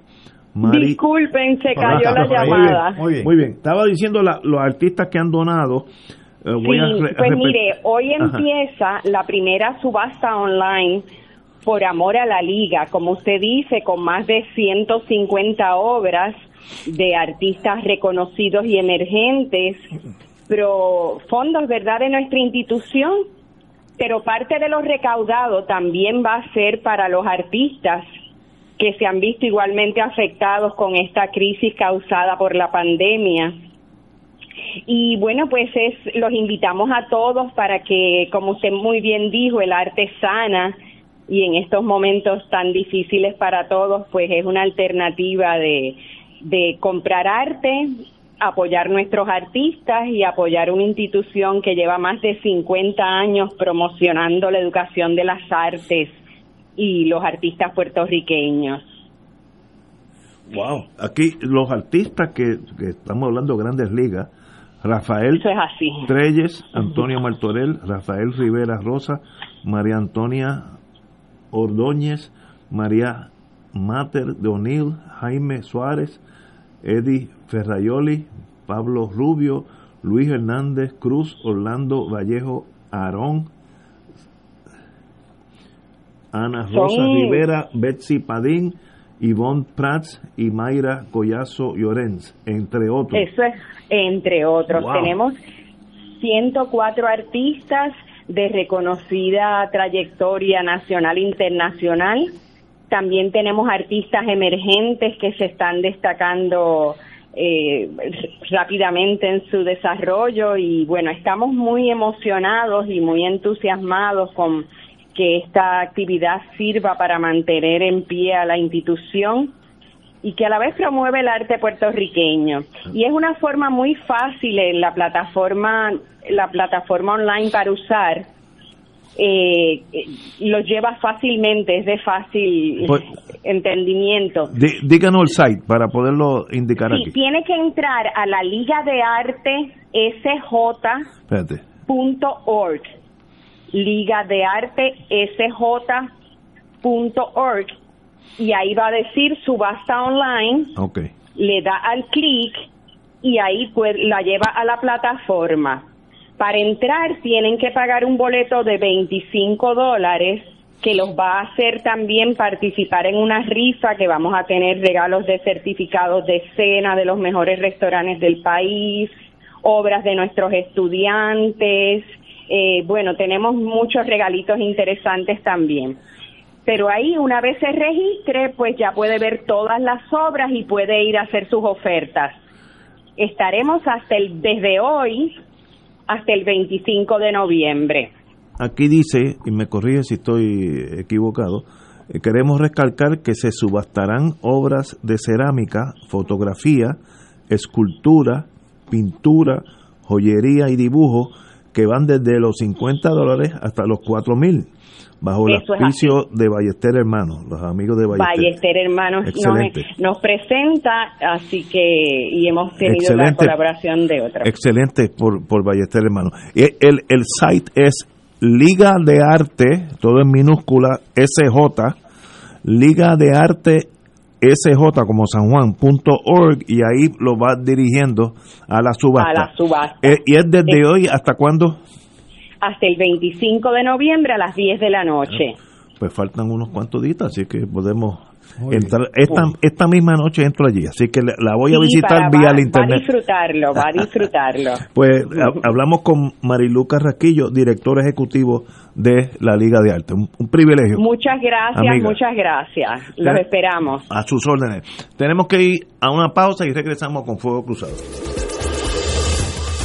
Disculpen, se cayó la llamada. Muy bien, muy bien, Estaba diciendo los artistas que han donado eh, sí, pues mire, hoy empieza la primera subasta online por amor a la liga, como usted dice, con más de 150 obras de artistas reconocidos y emergentes, pero fondos, ¿verdad?, de nuestra institución, pero parte de lo recaudado también va a ser para los artistas que se han visto igualmente afectados con esta crisis causada por la pandemia y bueno, pues es, los invitamos a todos para que, como usted muy bien dijo, el arte sana y en estos momentos tan difíciles para todos, pues es una alternativa de, de comprar arte, apoyar nuestros artistas y apoyar una institución que lleva más de 50 años promocionando la educación de las artes y los artistas puertorriqueños. Wow, aquí los artistas que, que estamos hablando de grandes ligas, Rafael Treyes, Antonio Martorell, Rafael Rivera Rosa, María Antonia Ordóñez, María Mater de O'Neill, Jaime Suárez, Eddie Ferrayoli, Pablo Rubio, Luis Hernández Cruz, Orlando Vallejo Aarón, Ana Rosa Rivera, Betsy Padín, Ivonne Prats y Mayra Collazo Llorens, entre otros. Eso es, entre otros. Tenemos 104 artistas de reconocida trayectoria nacional e internacional. También tenemos artistas emergentes que se están destacando eh, rápidamente en su desarrollo y bueno, estamos muy emocionados y muy entusiasmados con que esta actividad sirva para mantener en pie a la institución y que a la vez promueve el arte puertorriqueño. Y es una forma muy fácil la plataforma, la plataforma online para usar. Eh, lo lleva fácilmente, es de fácil pues, entendimiento. díganos el site para poderlo indicar sí, Tiene que entrar a la Liga de Arte SJ.org liga de arte sj.org y ahí va a decir subasta online. Okay. Le da al clic y ahí pues, la lleva a la plataforma. Para entrar tienen que pagar un boleto de 25 dólares que los va a hacer también participar en una rifa que vamos a tener regalos de certificados de cena de los mejores restaurantes del país, obras de nuestros estudiantes, eh, bueno, tenemos muchos regalitos interesantes también. Pero ahí, una vez se registre, pues ya puede ver todas las obras y puede ir a hacer sus ofertas. Estaremos hasta el, desde hoy hasta el 25 de noviembre. Aquí dice, y me corrige si estoy equivocado, eh, queremos recalcar que se subastarán obras de cerámica, fotografía, escultura, pintura, joyería y dibujo que van desde los 50 dólares hasta los 4 mil, bajo el auspicio de Ballester Hermanos, los amigos de Ballester. Ballester Hermanos nos, presenta, así que, y hemos tenido la colaboración de otros. Excelente por, por Ballester Hermanos. El, el site es Liga de Arte, todo en minúscula, SJ, Liga de Arte SJ como San Juan.org y ahí lo va dirigiendo a la subasta. A la subasta. Eh, ¿Y es desde hoy hasta cuándo? Hasta el 25 de noviembre a las 10 de la noche. Pues faltan unos cuantos días, así que podemos entrar. Esta, esta misma noche entro allí, así que la voy a visitar vía el internet. Va a disfrutarlo, va a disfrutarlo. pues hablamos con Mariluca Raquillo, director ejecutivo de la Liga de Arte. Un, privilegio. Muchas gracias, muchas gracias. Los esperamos. A sus órdenes. Tenemos que ir a una pausa y regresamos con Fuego Cruzado.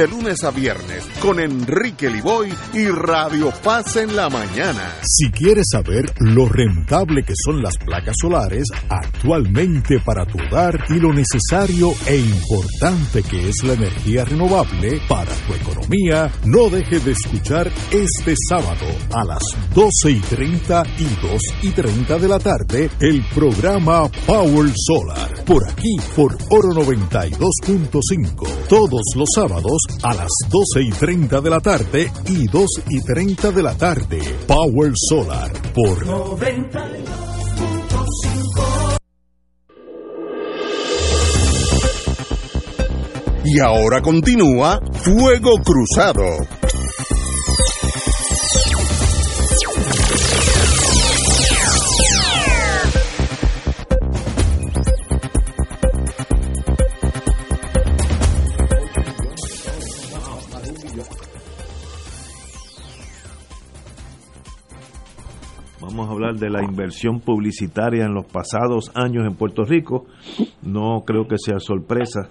de lunes a viernes con Enrique Liboy y Radio Paz en la mañana. Si quieres saber lo rentable que son las placas solares actualmente para tu hogar y lo necesario e importante que es la energía renovable para tu economía, no dejes de escuchar este sábado a las 12 y 30 y 2 y 30 de la tarde el programa Power Solar por aquí por Oro 92 2.5 todos los sábados a las 12 y 30 de la tarde y 2 y 30 de la tarde. Power Solar por 92.5. Y ahora continúa Fuego Cruzado. De la inversión publicitaria en los pasados años en Puerto Rico. No creo que sea sorpresa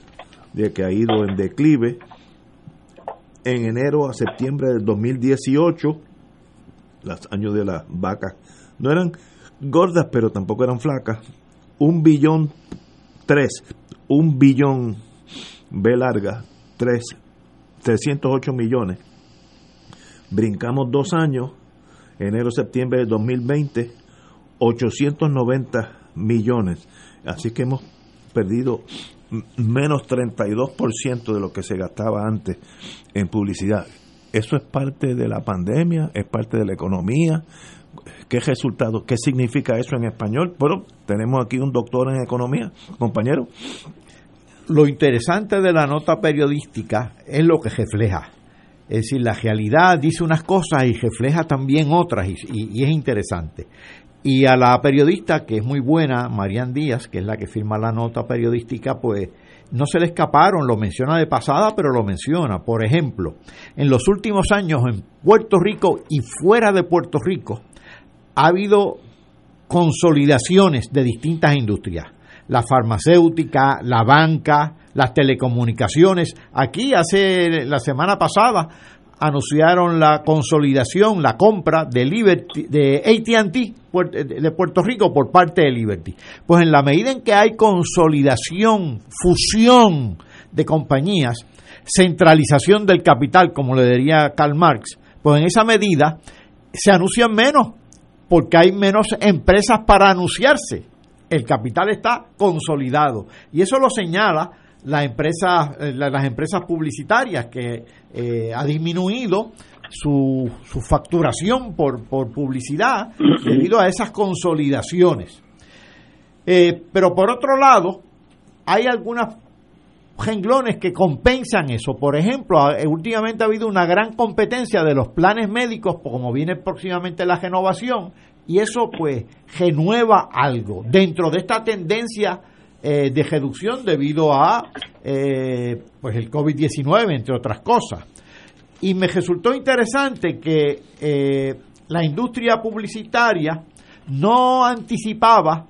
de que ha ido en declive. En enero a septiembre del 2018, los años de las vacas no eran gordas, pero tampoco eran flacas. Un billón tres, un billón B larga, tres, 308 millones. Brincamos dos años enero-septiembre de 2020, 890 millones. Así que hemos perdido menos 32% de lo que se gastaba antes en publicidad. Eso es parte de la pandemia, es parte de la economía. ¿Qué resultado, qué significa eso en español? Bueno, tenemos aquí un doctor en economía, compañero. Lo interesante de la nota periodística es lo que refleja. Es decir, la realidad dice unas cosas y refleja también otras y, es interesante. Y a la periodista, que es muy buena, Marian Díaz, que es la que firma la nota periodística, pues no se le escaparon, lo menciona de pasada, pero lo menciona. Por ejemplo, en los últimos años en Puerto Rico y fuera de Puerto Rico ha habido consolidaciones de distintas industrias. La farmacéutica, la banca, las telecomunicaciones. Aquí hace la semana pasada anunciaron la consolidación, la compra de, Liberty, de ATT de Puerto Rico por parte de Liberty. Pues en la medida en que hay consolidación, fusión de compañías, centralización del capital, como le diría Karl Marx, pues en esa medida se anuncian menos, porque hay menos empresas para anunciarse. El capital está consolidado. Y eso lo señala la empresa, eh, las empresas publicitarias que eh, ha disminuido su, su facturación por, por, publicidad debido a esas consolidaciones. Eh, pero por otro lado, hay algunas renglones que compensan eso. Por ejemplo, últimamente ha habido una gran competencia de los planes médicos, como viene próximamente la renovación, y eso pues renueva algo dentro de esta tendencia eh, de reducción debido a eh, pues el COVID-19, entre otras cosas. Y me resultó interesante que eh, la industria publicitaria no anticipaba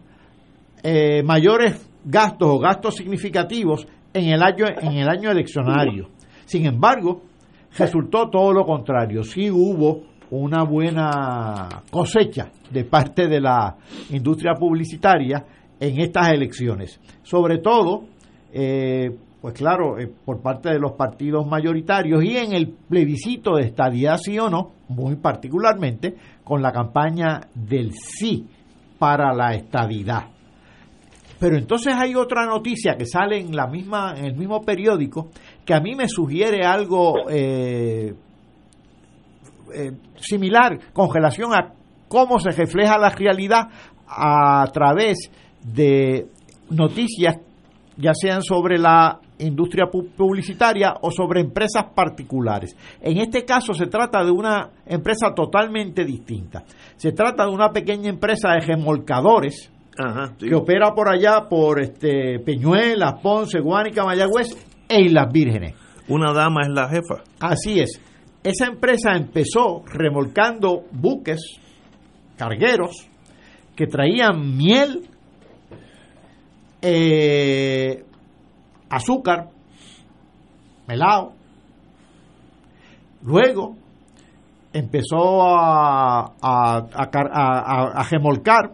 mayores gastos o gastos significativos en el año, en el año eleccionario. Sin embargo, resultó todo lo contrario. Sí hubo una buena cosecha de parte de la industria publicitaria en estas elecciones. Sobre todo, eh, pues claro, eh, por parte de los partidos mayoritarios y en el plebiscito de estadidad sí o no, muy particularmente con la campaña del sí para la estadidad. Pero entonces hay otra noticia que sale en la misma en el mismo periódico que a mí me sugiere algo eh, similar con relación a cómo se refleja la realidad a través de noticias, ya sean sobre la industria publicitaria o sobre empresas particulares. En este caso se trata de una empresa totalmente distinta. Se trata de una pequeña empresa de remolcadores que opera por allá por este Peñuelas, Ponce, Guánica, Mayagüez e Islas Vírgenes. Una dama es la jefa. Así es. Esa empresa empezó remolcando buques cargueros que traían miel eh, azúcar, melado. Luego empezó a, a, a, remolcar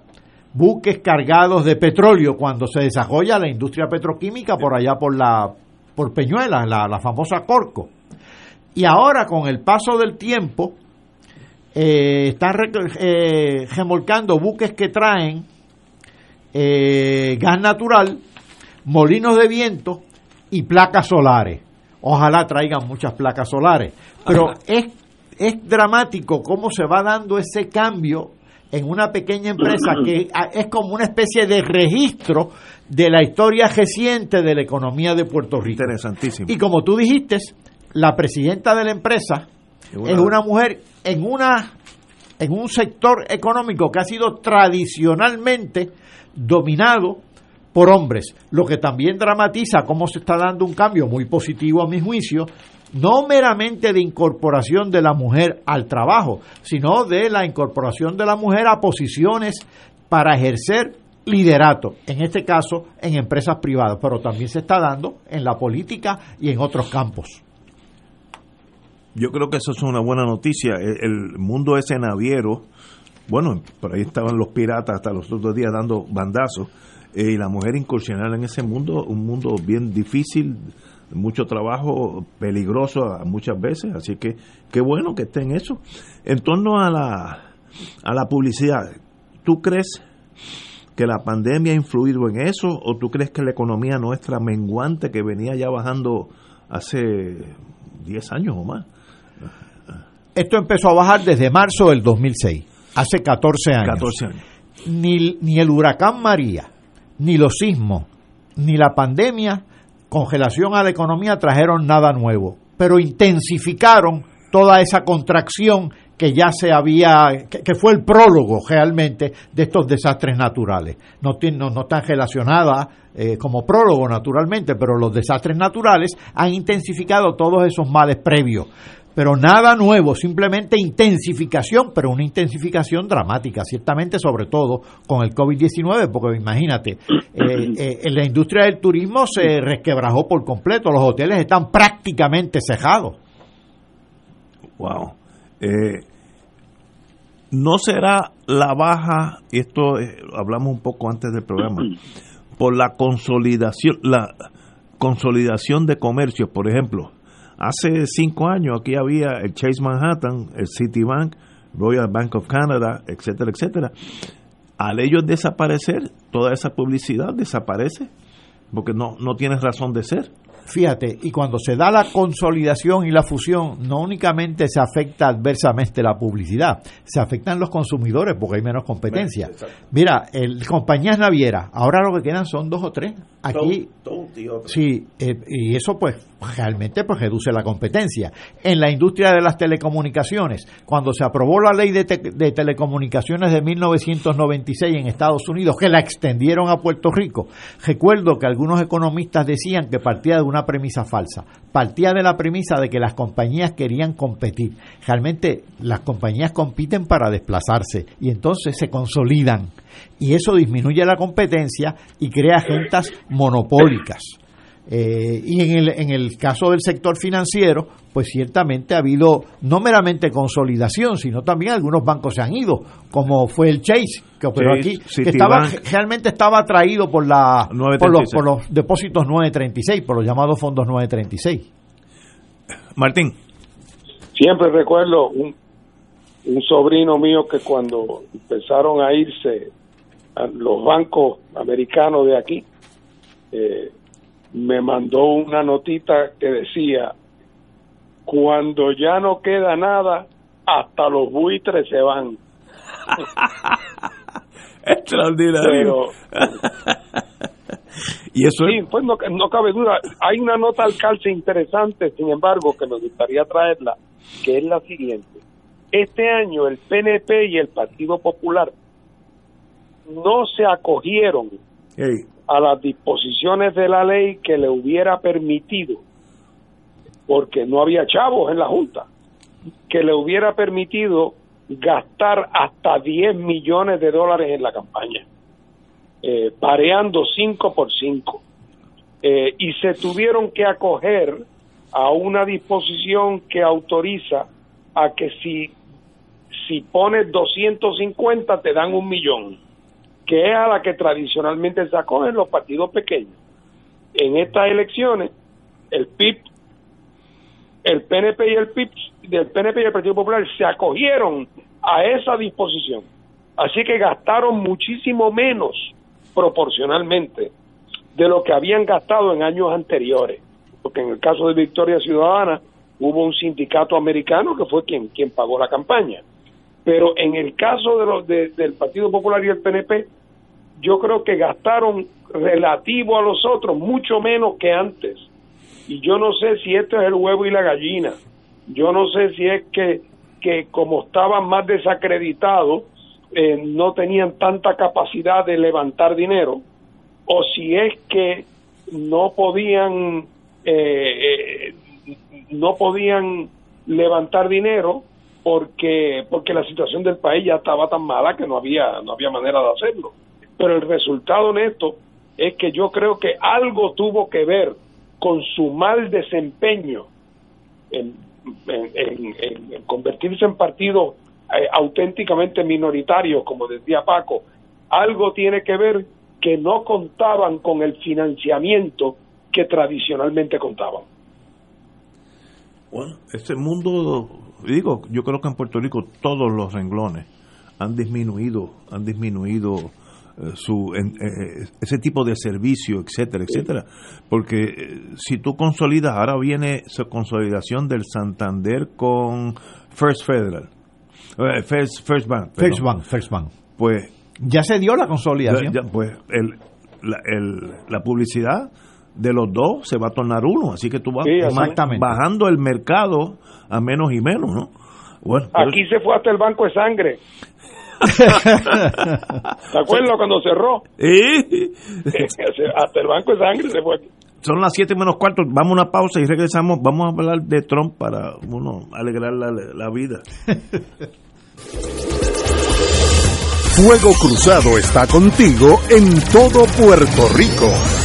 buques cargados de petróleo cuando se desarrolla la industria petroquímica por allá por la por Peñuelas, la, la famosa Corco. Y ahora con el paso del tiempo eh, están eh, remolcando buques que traen eh, gas natural, molinos de viento y placas solares. Ojalá traigan muchas placas solares. Pero es, es dramático cómo se va dando ese cambio en una pequeña empresa que es como una especie de registro de la historia reciente de la economía de Puerto Rico. Interesantísimo. Y como tú dijiste, la presidenta de la empresa es una mujer en una en un sector económico que ha sido tradicionalmente dominado por hombres, lo que también dramatiza cómo se está dando un cambio muy positivo a mi juicio, no meramente de incorporación de la mujer al trabajo, sino de la incorporación de la mujer a posiciones para ejercer liderato, en este caso en empresas privadas, pero también se está dando en la política y en otros campos. Yo creo que eso es una buena noticia. El mundo ese naviero bueno, por ahí estaban los piratas hasta los otros días dando bandazos, eh, y la mujer incursionar en ese mundo, un mundo bien difícil, mucho trabajo, peligroso muchas veces, así que qué bueno que esté en eso. En torno a la a la publicidad. ¿Tú crees que la pandemia ha influido en eso o tú crees que la economía nuestra menguante que venía ya bajando hace 10 años o más? Esto empezó a bajar desde marzo del 2006, hace 14 años. 14 años. Ni, ni el huracán María, ni los sismos, ni la pandemia, congelación a la economía trajeron nada nuevo, pero intensificaron toda esa contracción que ya se había, que, fue el prólogo realmente de estos desastres naturales. No, no, no están relacionadas eh, como prólogo naturalmente, pero los desastres naturales han intensificado todos esos males previos. Pero nada nuevo, simplemente intensificación, pero una intensificación dramática, ciertamente sobre todo con el COVID-19, porque imagínate, eh, eh, en la industria del turismo se resquebrajó por completo, los hoteles están prácticamente cejados. Wow. Eh, no será la baja, y esto eh, hablamos un poco antes del programa, por la consolidación, la consolidación de comercios, por ejemplo. Hace cinco años aquí había el Chase Manhattan, el Citibank, Royal Bank of Canada, etcétera, etcétera. Al ellos desaparecer, toda esa publicidad desaparece, porque no, no tiene razón de ser. Fíjate, y cuando se da la consolidación y la fusión, no únicamente se afecta adversamente la publicidad, se afectan los consumidores porque hay menos competencia. Mira, el, compañías navieras, ahora lo que quedan son dos o tres. Aquí, sí, eh, y eso pues realmente pues reduce la competencia. En la industria de las telecomunicaciones, cuando se aprobó la ley de, de telecomunicaciones de 1996 en Estados Unidos, que la extendieron a Puerto Rico, recuerdo que algunos economistas decían que partía de una una premisa falsa. Partía de la premisa de que las compañías querían competir. Realmente las compañías compiten para desplazarse y entonces se consolidan. Y eso disminuye la competencia y crea agendas monopólicas. Eh, y en el, en el caso del sector financiero, pues ciertamente ha habido no meramente consolidación, sino también algunos bancos se han ido, como fue el Chase, que operó aquí, que estaba, realmente estaba atraído por, la, por los, por, los, depósitos 936, por los llamados fondos 936. Martín. Siempre recuerdo un, un sobrino mío que cuando empezaron a irse a los bancos americanos de aquí, eh, me mandó una notita que decía, cuando ya no queda nada, hasta los buitres se van. Extraordinario. y eso sí, pues no, no, cabe duda. Hay una nota al calce interesante, sin embargo, que me gustaría traerla, que es la siguiente. Este año el PNP y el Partido Popular no se acogieron a las disposiciones de la ley que le hubiera permitido, porque no había chavos en la Junta, que le hubiera permitido gastar hasta 10 millones de dólares en la campaña, eh, pareando 5 por 5. Eh, y se tuvieron que acoger a una disposición que autoriza a que si, si pones 250 te dan un millón que es a la que tradicionalmente se acogen los partidos pequeños. En estas elecciones, el PIB, el PNP y el PIB, del PNP y el Partido Popular se acogieron a esa disposición. Así que gastaron muchísimo menos proporcionalmente de lo que habían gastado en años anteriores. Porque en el caso de Victoria Ciudadana hubo un sindicato americano que fue quien, quien pagó la campaña. Pero en el caso de los del Partido Popular y el PNP, yo creo que gastaron relativo a los otros mucho menos que antes. Y yo no sé si esto es el huevo y la gallina. Yo no sé si es que, que como estaban más desacreditados, eh, no tenían tanta capacidad de levantar dinero, o si es que no podían eh, eh, no podían levantar dinero porque porque la situación del país ya estaba tan mala que no había no había manera de hacerlo pero el resultado en esto es que yo creo que algo tuvo que ver con su mal desempeño en, convertirse en partidos eh, auténticamente minoritarios, como decía Paco, algo tiene que ver que no contaban con el financiamiento que tradicionalmente contaban. Bueno, este mundo, digo, yo creo que en Puerto Rico todos los renglones han disminuido, han disminuido eh, su eh, ese tipo de servicio, etcétera, etcétera. Porque eh, si tú consolidas, ahora viene su consolidación del Santander con First Federal, First, First Bank, First Bank, First Bank. Pues ya se dio la consolidación. pues el, la, el, la publicidad de los dos se va a tornar uno, así que tú vas bajando el mercado a menos y menos, ¿no? Bueno, Aquí se fue hasta el banco de sangre. ¿Te acuerdas cuando cerró? hasta el banco de sangre se fue. Son las 7 menos cuarto, vamos a una pausa y regresamos. Vamos a hablar de Trump para uno alegrar la, la vida. Fuego Cruzado está contigo en todo Puerto Rico.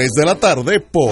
de la tarde por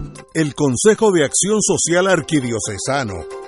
El Consejo de Acción Social Arquidiocesano,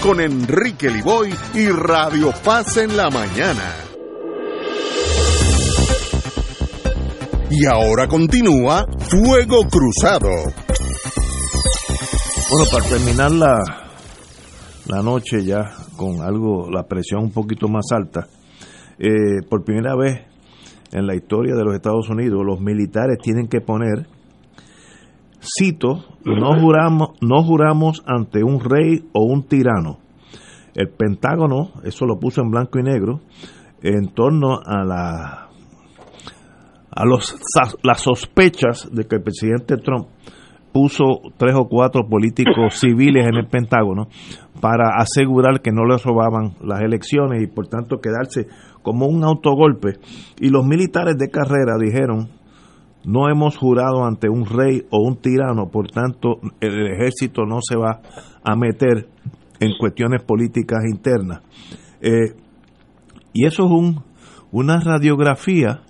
con Enrique Liboy y Radio Paz en la mañana. Y ahora continúa Fuego Cruzado. Bueno, para terminar la, la noche ya con algo, la presión un poquito más alta, eh, por primera vez en la historia de los Estados Unidos, los militares tienen que poner cito, no juramos, no juramos ante un rey o un tirano. El Pentágono, eso lo puso en blanco y negro, en torno a la a los las sospechas de que el presidente Trump puso tres o cuatro políticos civiles en el Pentágono para asegurar que no le robaban las elecciones y por tanto quedarse como un autogolpe. Y los militares de carrera dijeron, no hemos jurado ante un rey o un tirano, por tanto el ejército no se va a meter en cuestiones políticas internas. Eh, y eso es un, una radiografía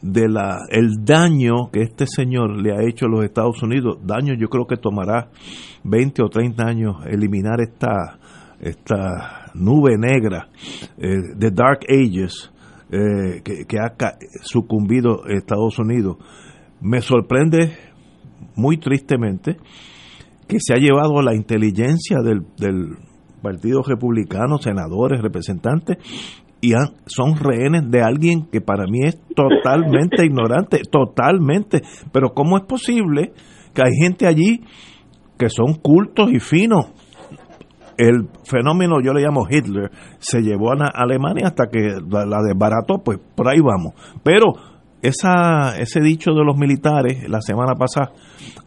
de la el daño que este señor le ha hecho a los Estados Unidos, daño yo creo que tomará 20 o 30 años eliminar esta esta nube negra eh, de Dark Ages eh, que, ha sucumbido Estados Unidos. Me sorprende muy tristemente que se ha llevado la inteligencia del, del Partido Republicano, senadores, representantes, y son rehenes de alguien que para mí es totalmente ignorante, totalmente. Pero ¿cómo es posible que hay gente allí que son cultos y finos? El fenómeno, yo le llamo Hitler, se llevó a Alemania hasta que la, desbarató, pues por ahí vamos. Pero esa, ese dicho de los militares la semana pasada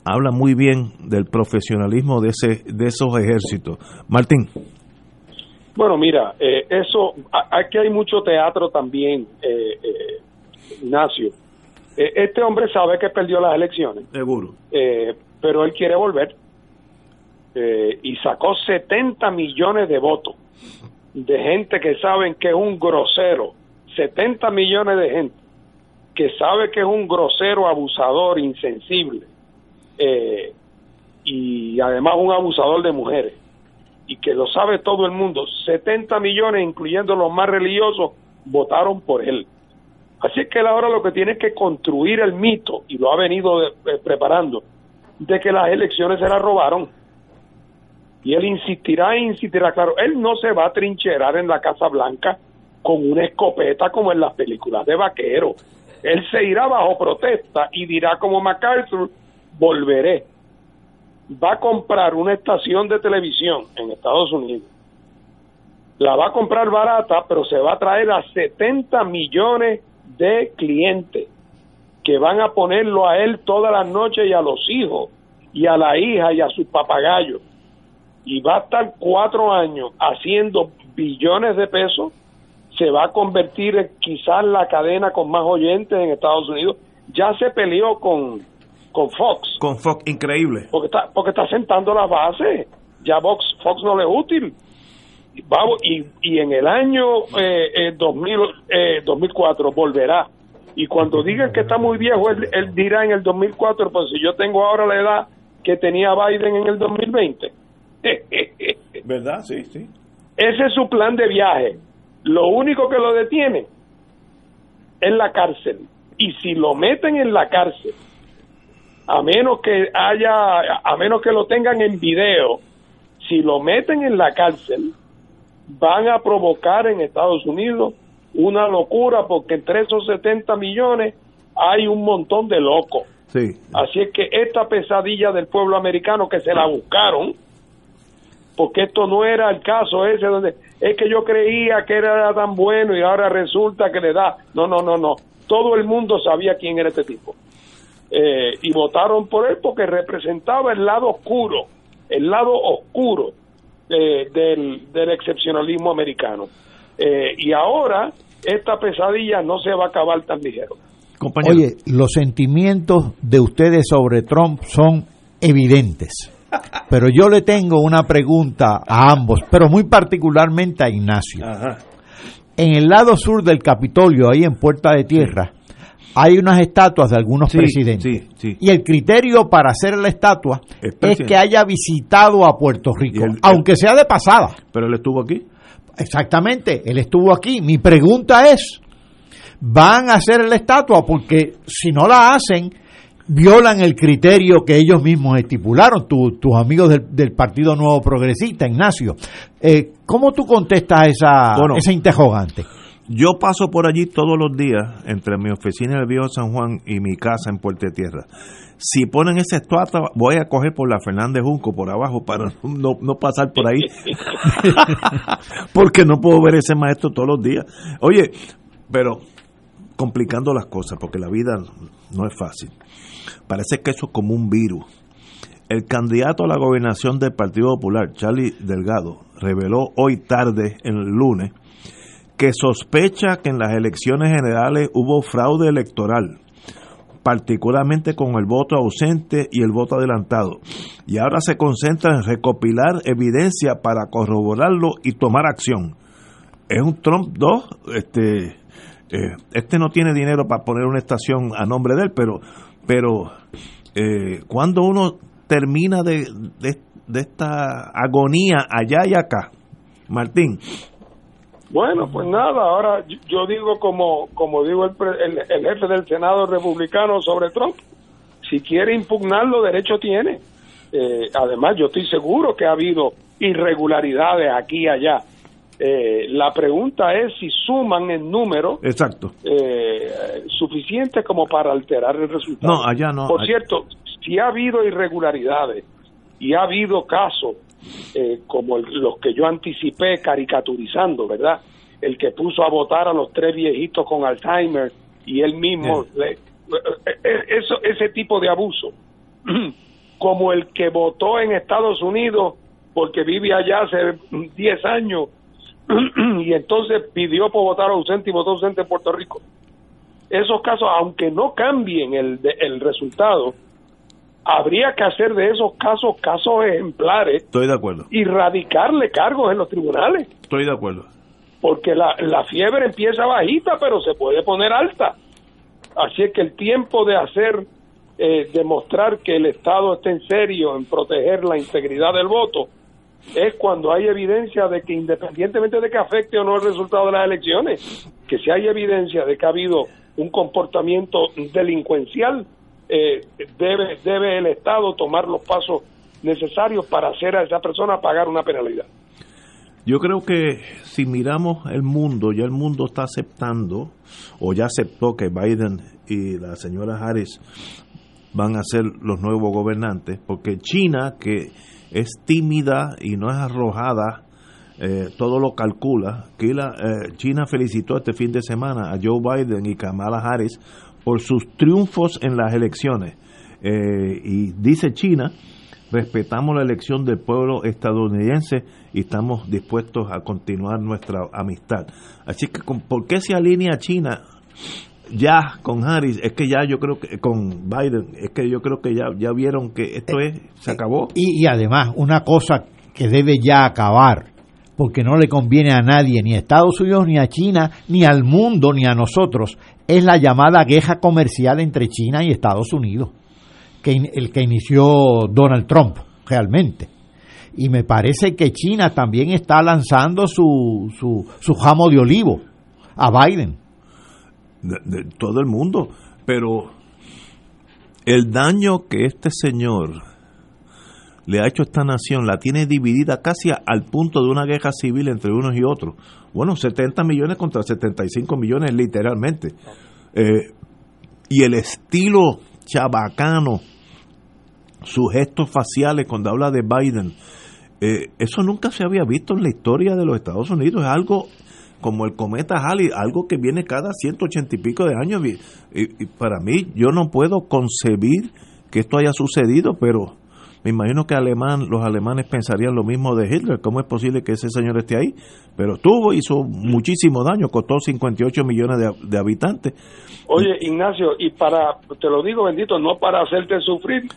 habla muy bien del profesionalismo de, ese, de esos ejércitos. Martín. Bueno, mira, eh, eso, aquí hay mucho teatro también, eh, eh, Ignacio. Eh, este hombre sabe que perdió las elecciones. Seguro. pero él quiere volver. Y sacó 70 millones de votos de gente que saben que es un grosero. 70 millones de gente que sabe que es un grosero, abusador, insensible. y además un abusador de mujeres y que lo sabe todo el mundo, 70 millones, incluyendo los más religiosos, votaron por él. Así que él ahora lo que tiene es que construir el mito, y lo ha venido eh, preparando, de que las elecciones se las robaron. Y él insistirá e insistirá, claro, él no se va a trincherar en la Casa Blanca con una escopeta como en las películas de vaquero. Él se irá bajo protesta y dirá como MacArthur, volveré va a comprar una estación de televisión en Estados Unidos, la va a comprar barata, pero se va a traer a 70 millones de clientes que van a ponerlo a él todas las noches y a los hijos y a la hija y a sus papagayos. Y va a estar cuatro años haciendo billones de pesos, se va a convertir en quizás la cadena con más oyentes en Estados Unidos. Ya se peleó con, con Fox. Con Fox, increíble. Porque está, porque está sentando la base. Ya Fox, Fox no le es útil. Vamos, y, y en el año eh, 2000, eh, 2004 eh, volverá. Y cuando digan que está muy viejo, él, él, dirá en el 2004, pues si yo tengo ahora la edad que tenía Biden en el 2020. ¿Verdad? Sí, sí. Ese es su plan de viaje. Lo único que lo detiene es la cárcel. Y si lo meten en la cárcel a menos que haya, a menos que lo tengan en video, si lo meten en la cárcel, van a provocar en Estados Unidos una locura porque entre esos 70 millones hay un montón de locos. Sí. Así es que esta pesadilla del pueblo americano que se la buscaron, porque esto no era el caso ese donde es que yo creía que era tan bueno y ahora resulta que le da. No, no, no, no. Todo el mundo sabía quién era este tipo. Eh, y votaron por él porque representaba el lado oscuro, el lado oscuro eh, del, del, excepcionalismo americano. Eh, y ahora esta pesadilla no se va a acabar tan ligero. Oye, los sentimientos de ustedes sobre Trump son evidentes. Pero yo le tengo una pregunta a ambos, pero muy particularmente a Ignacio. En el lado sur del Capitolio, ahí en Puerta de Tierra, hay unas estatuas de algunos presidentes. Y el criterio para hacer la estatua es que haya visitado a Puerto Rico, aunque sea de pasada. Pero él estuvo aquí. Exactamente, él estuvo aquí. Mi pregunta es, ¿van a hacer la estatua? Porque si no la hacen, violan el criterio que ellos mismos estipularon, tus amigos del, Partido Nuevo Progresista, Ignacio. Eh, ¿Cómo tú contestas esa, esa interrogante? Yo paso por allí todos los días, entre mi oficina del Viejo San Juan y mi casa en Puerto Tierra. Si ponen esa estatua, voy a coger por la Fernández Junco por abajo para no, no pasar por ahí. porque no puedo ver ese maestro todos los días. Oye, pero complicando las cosas, porque la vida no es fácil. Parece que eso es como un virus. El candidato a la gobernación del Partido Popular, Charlie Delgado, reveló hoy tarde, el lunes, que sospecha que en las elecciones generales hubo fraude electoral, particularmente con el voto ausente y el voto adelantado. Y ahora se concentra en recopilar evidencia para corroborarlo y tomar acción. Es un Trump 2, este, eh, este no tiene dinero para poner una estación a nombre de él, pero, pero eh, cuando uno termina de, de esta agonía allá y acá, Martín, bueno, pues nada, ahora yo digo como, como digo el, el, jefe del Senado republicano sobre Trump, si quiere impugnarlo, derecho tiene. Eh, además, yo estoy seguro que ha habido irregularidades aquí y allá. Eh, la pregunta es si suman en número Exacto. eh, suficiente como para alterar el resultado. No, allá no. Por Allá- cierto, si ha habido irregularidades y ha habido casos eh, como el- los que yo anticipé caricaturizando, ¿verdad? El que puso a votar a los tres viejitos con Alzheimer y él mismo, le- eh, eh, eso, ese tipo de abuso, como el que votó en Estados Unidos porque vive allá hace 10 años y entonces pidió por votar ausente y votó ausente en Puerto Rico. Esos casos, aunque no cambien el, el resultado, habría que hacer de esos casos casos ejemplares Estoy de acuerdo. y radicarle cargos en los tribunales, Estoy de acuerdo. porque la, la fiebre empieza bajita, pero se puede poner alta. Así es que el tiempo de hacer, eh, demostrar que el Estado está en serio en proteger la integridad del voto, es cuando hay evidencia de que independientemente de que afecte o no el resultado de las elecciones, que si hay evidencia de que ha habido un comportamiento delincuencial, eh, debe, debe el Estado tomar los pasos necesarios para hacer a esa persona pagar una penalidad. Yo creo que si miramos el mundo, ya el mundo está aceptando, o ya aceptó que Biden y la señora Harris van a ser los nuevos gobernantes, porque China, que es tímida y no es arrojada, eh, todo lo calcula. La, eh, China felicitó este fin de semana a Joe Biden y Kamala Harris por sus triunfos en las elecciones. Eh, y dice China, respetamos la elección del pueblo estadounidense y estamos dispuestos a continuar nuestra amistad. Así que, ¿por qué se alinea China ya con Harris? Es que ya yo creo que con Biden, es que yo creo que ya, ya vieron que esto es, se acabó. Y, y además, una cosa que debe ya acabar, porque no le conviene a nadie, ni a Estados Unidos, ni a China, ni al mundo, ni a nosotros, es la llamada guerra comercial entre China y Estados Unidos, que in- el que inició Donald Trump, realmente. Y me parece que China también está lanzando su, su, su jamo de olivo a Biden. De, todo el mundo, pero el daño que este señor le ha hecho a esta nación la tiene dividida casi al punto de una guerra civil entre unos y otros. Bueno, 70 millones contra 75 millones literalmente. Eh, y el estilo chabacano, sus gestos faciales cuando habla de Biden, eh, eso nunca se había visto en la historia de los Estados Unidos. Es algo como el cometa Halley, algo que viene cada 180 y pico de años. Y, para mí, yo no puedo concebir que esto haya sucedido, pero me imagino que alemán, los alemanes pensarían lo mismo de Hitler. ¿Cómo es posible que ese señor esté ahí? Pero estuvo, hizo muchísimo daño, costó 58 millones de, de habitantes. Oye, Ignacio, y para, te lo digo bendito, no para hacerte sufrir,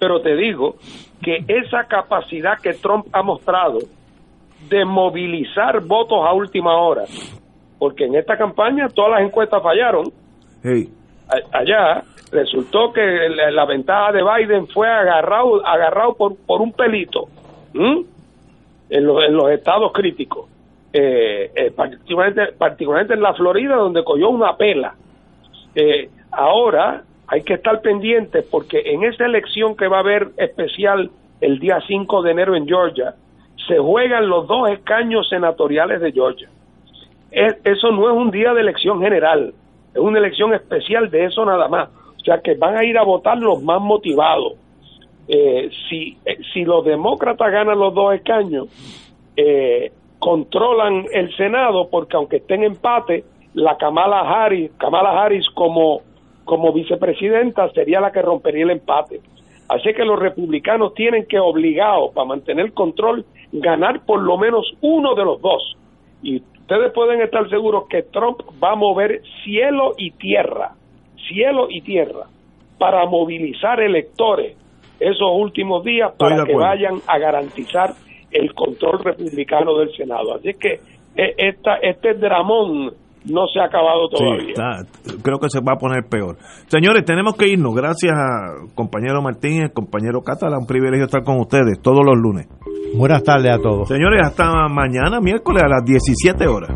pero te digo que esa capacidad que Trump ha mostrado de movilizar votos a última hora, porque en esta campaña todas las encuestas fallaron, Hey, allá resultó que la, la ventaja de Biden fue agarrado agarrado por, por un pelito en, los, en los estados críticos. Eh, eh, particularmente particularmente en la Florida donde cogió una pela. Eh, ahora hay que estar pendientes porque en esa elección que va a haber especial el día 5 de enero en Georgia se juegan los dos escaños senatoriales de Georgia es- eso no es un día de elección general, es una elección especial de eso nada más. O sea que van a ir a votar los más motivados. Eh, si, eh, si los demócratas ganan los dos escaños, eh, controlan el Senado porque aunque esté en empate, la Kamala Harris, Kamala Harris como, como vicepresidenta sería la que rompería el empate. Así que los republicanos tienen que obligados para mantener control ganar por lo menos uno de los dos. Y ustedes pueden estar seguros que Trump va a mover cielo y tierra, cielo y tierra, para movilizar electores esos últimos días para que vayan a garantizar el control republicano del Senado. Así que eh, esta, este dramón no se ha acabado Sí, todavía. está- creo que se va a poner peor. Señores, tenemos que irnos. Gracias a compañero Martín y el compañero Catala. Un privilegio estar con ustedes todos los lunes. Buenas tardes a todos. Señores, hasta mañana, miércoles a las 17 horas.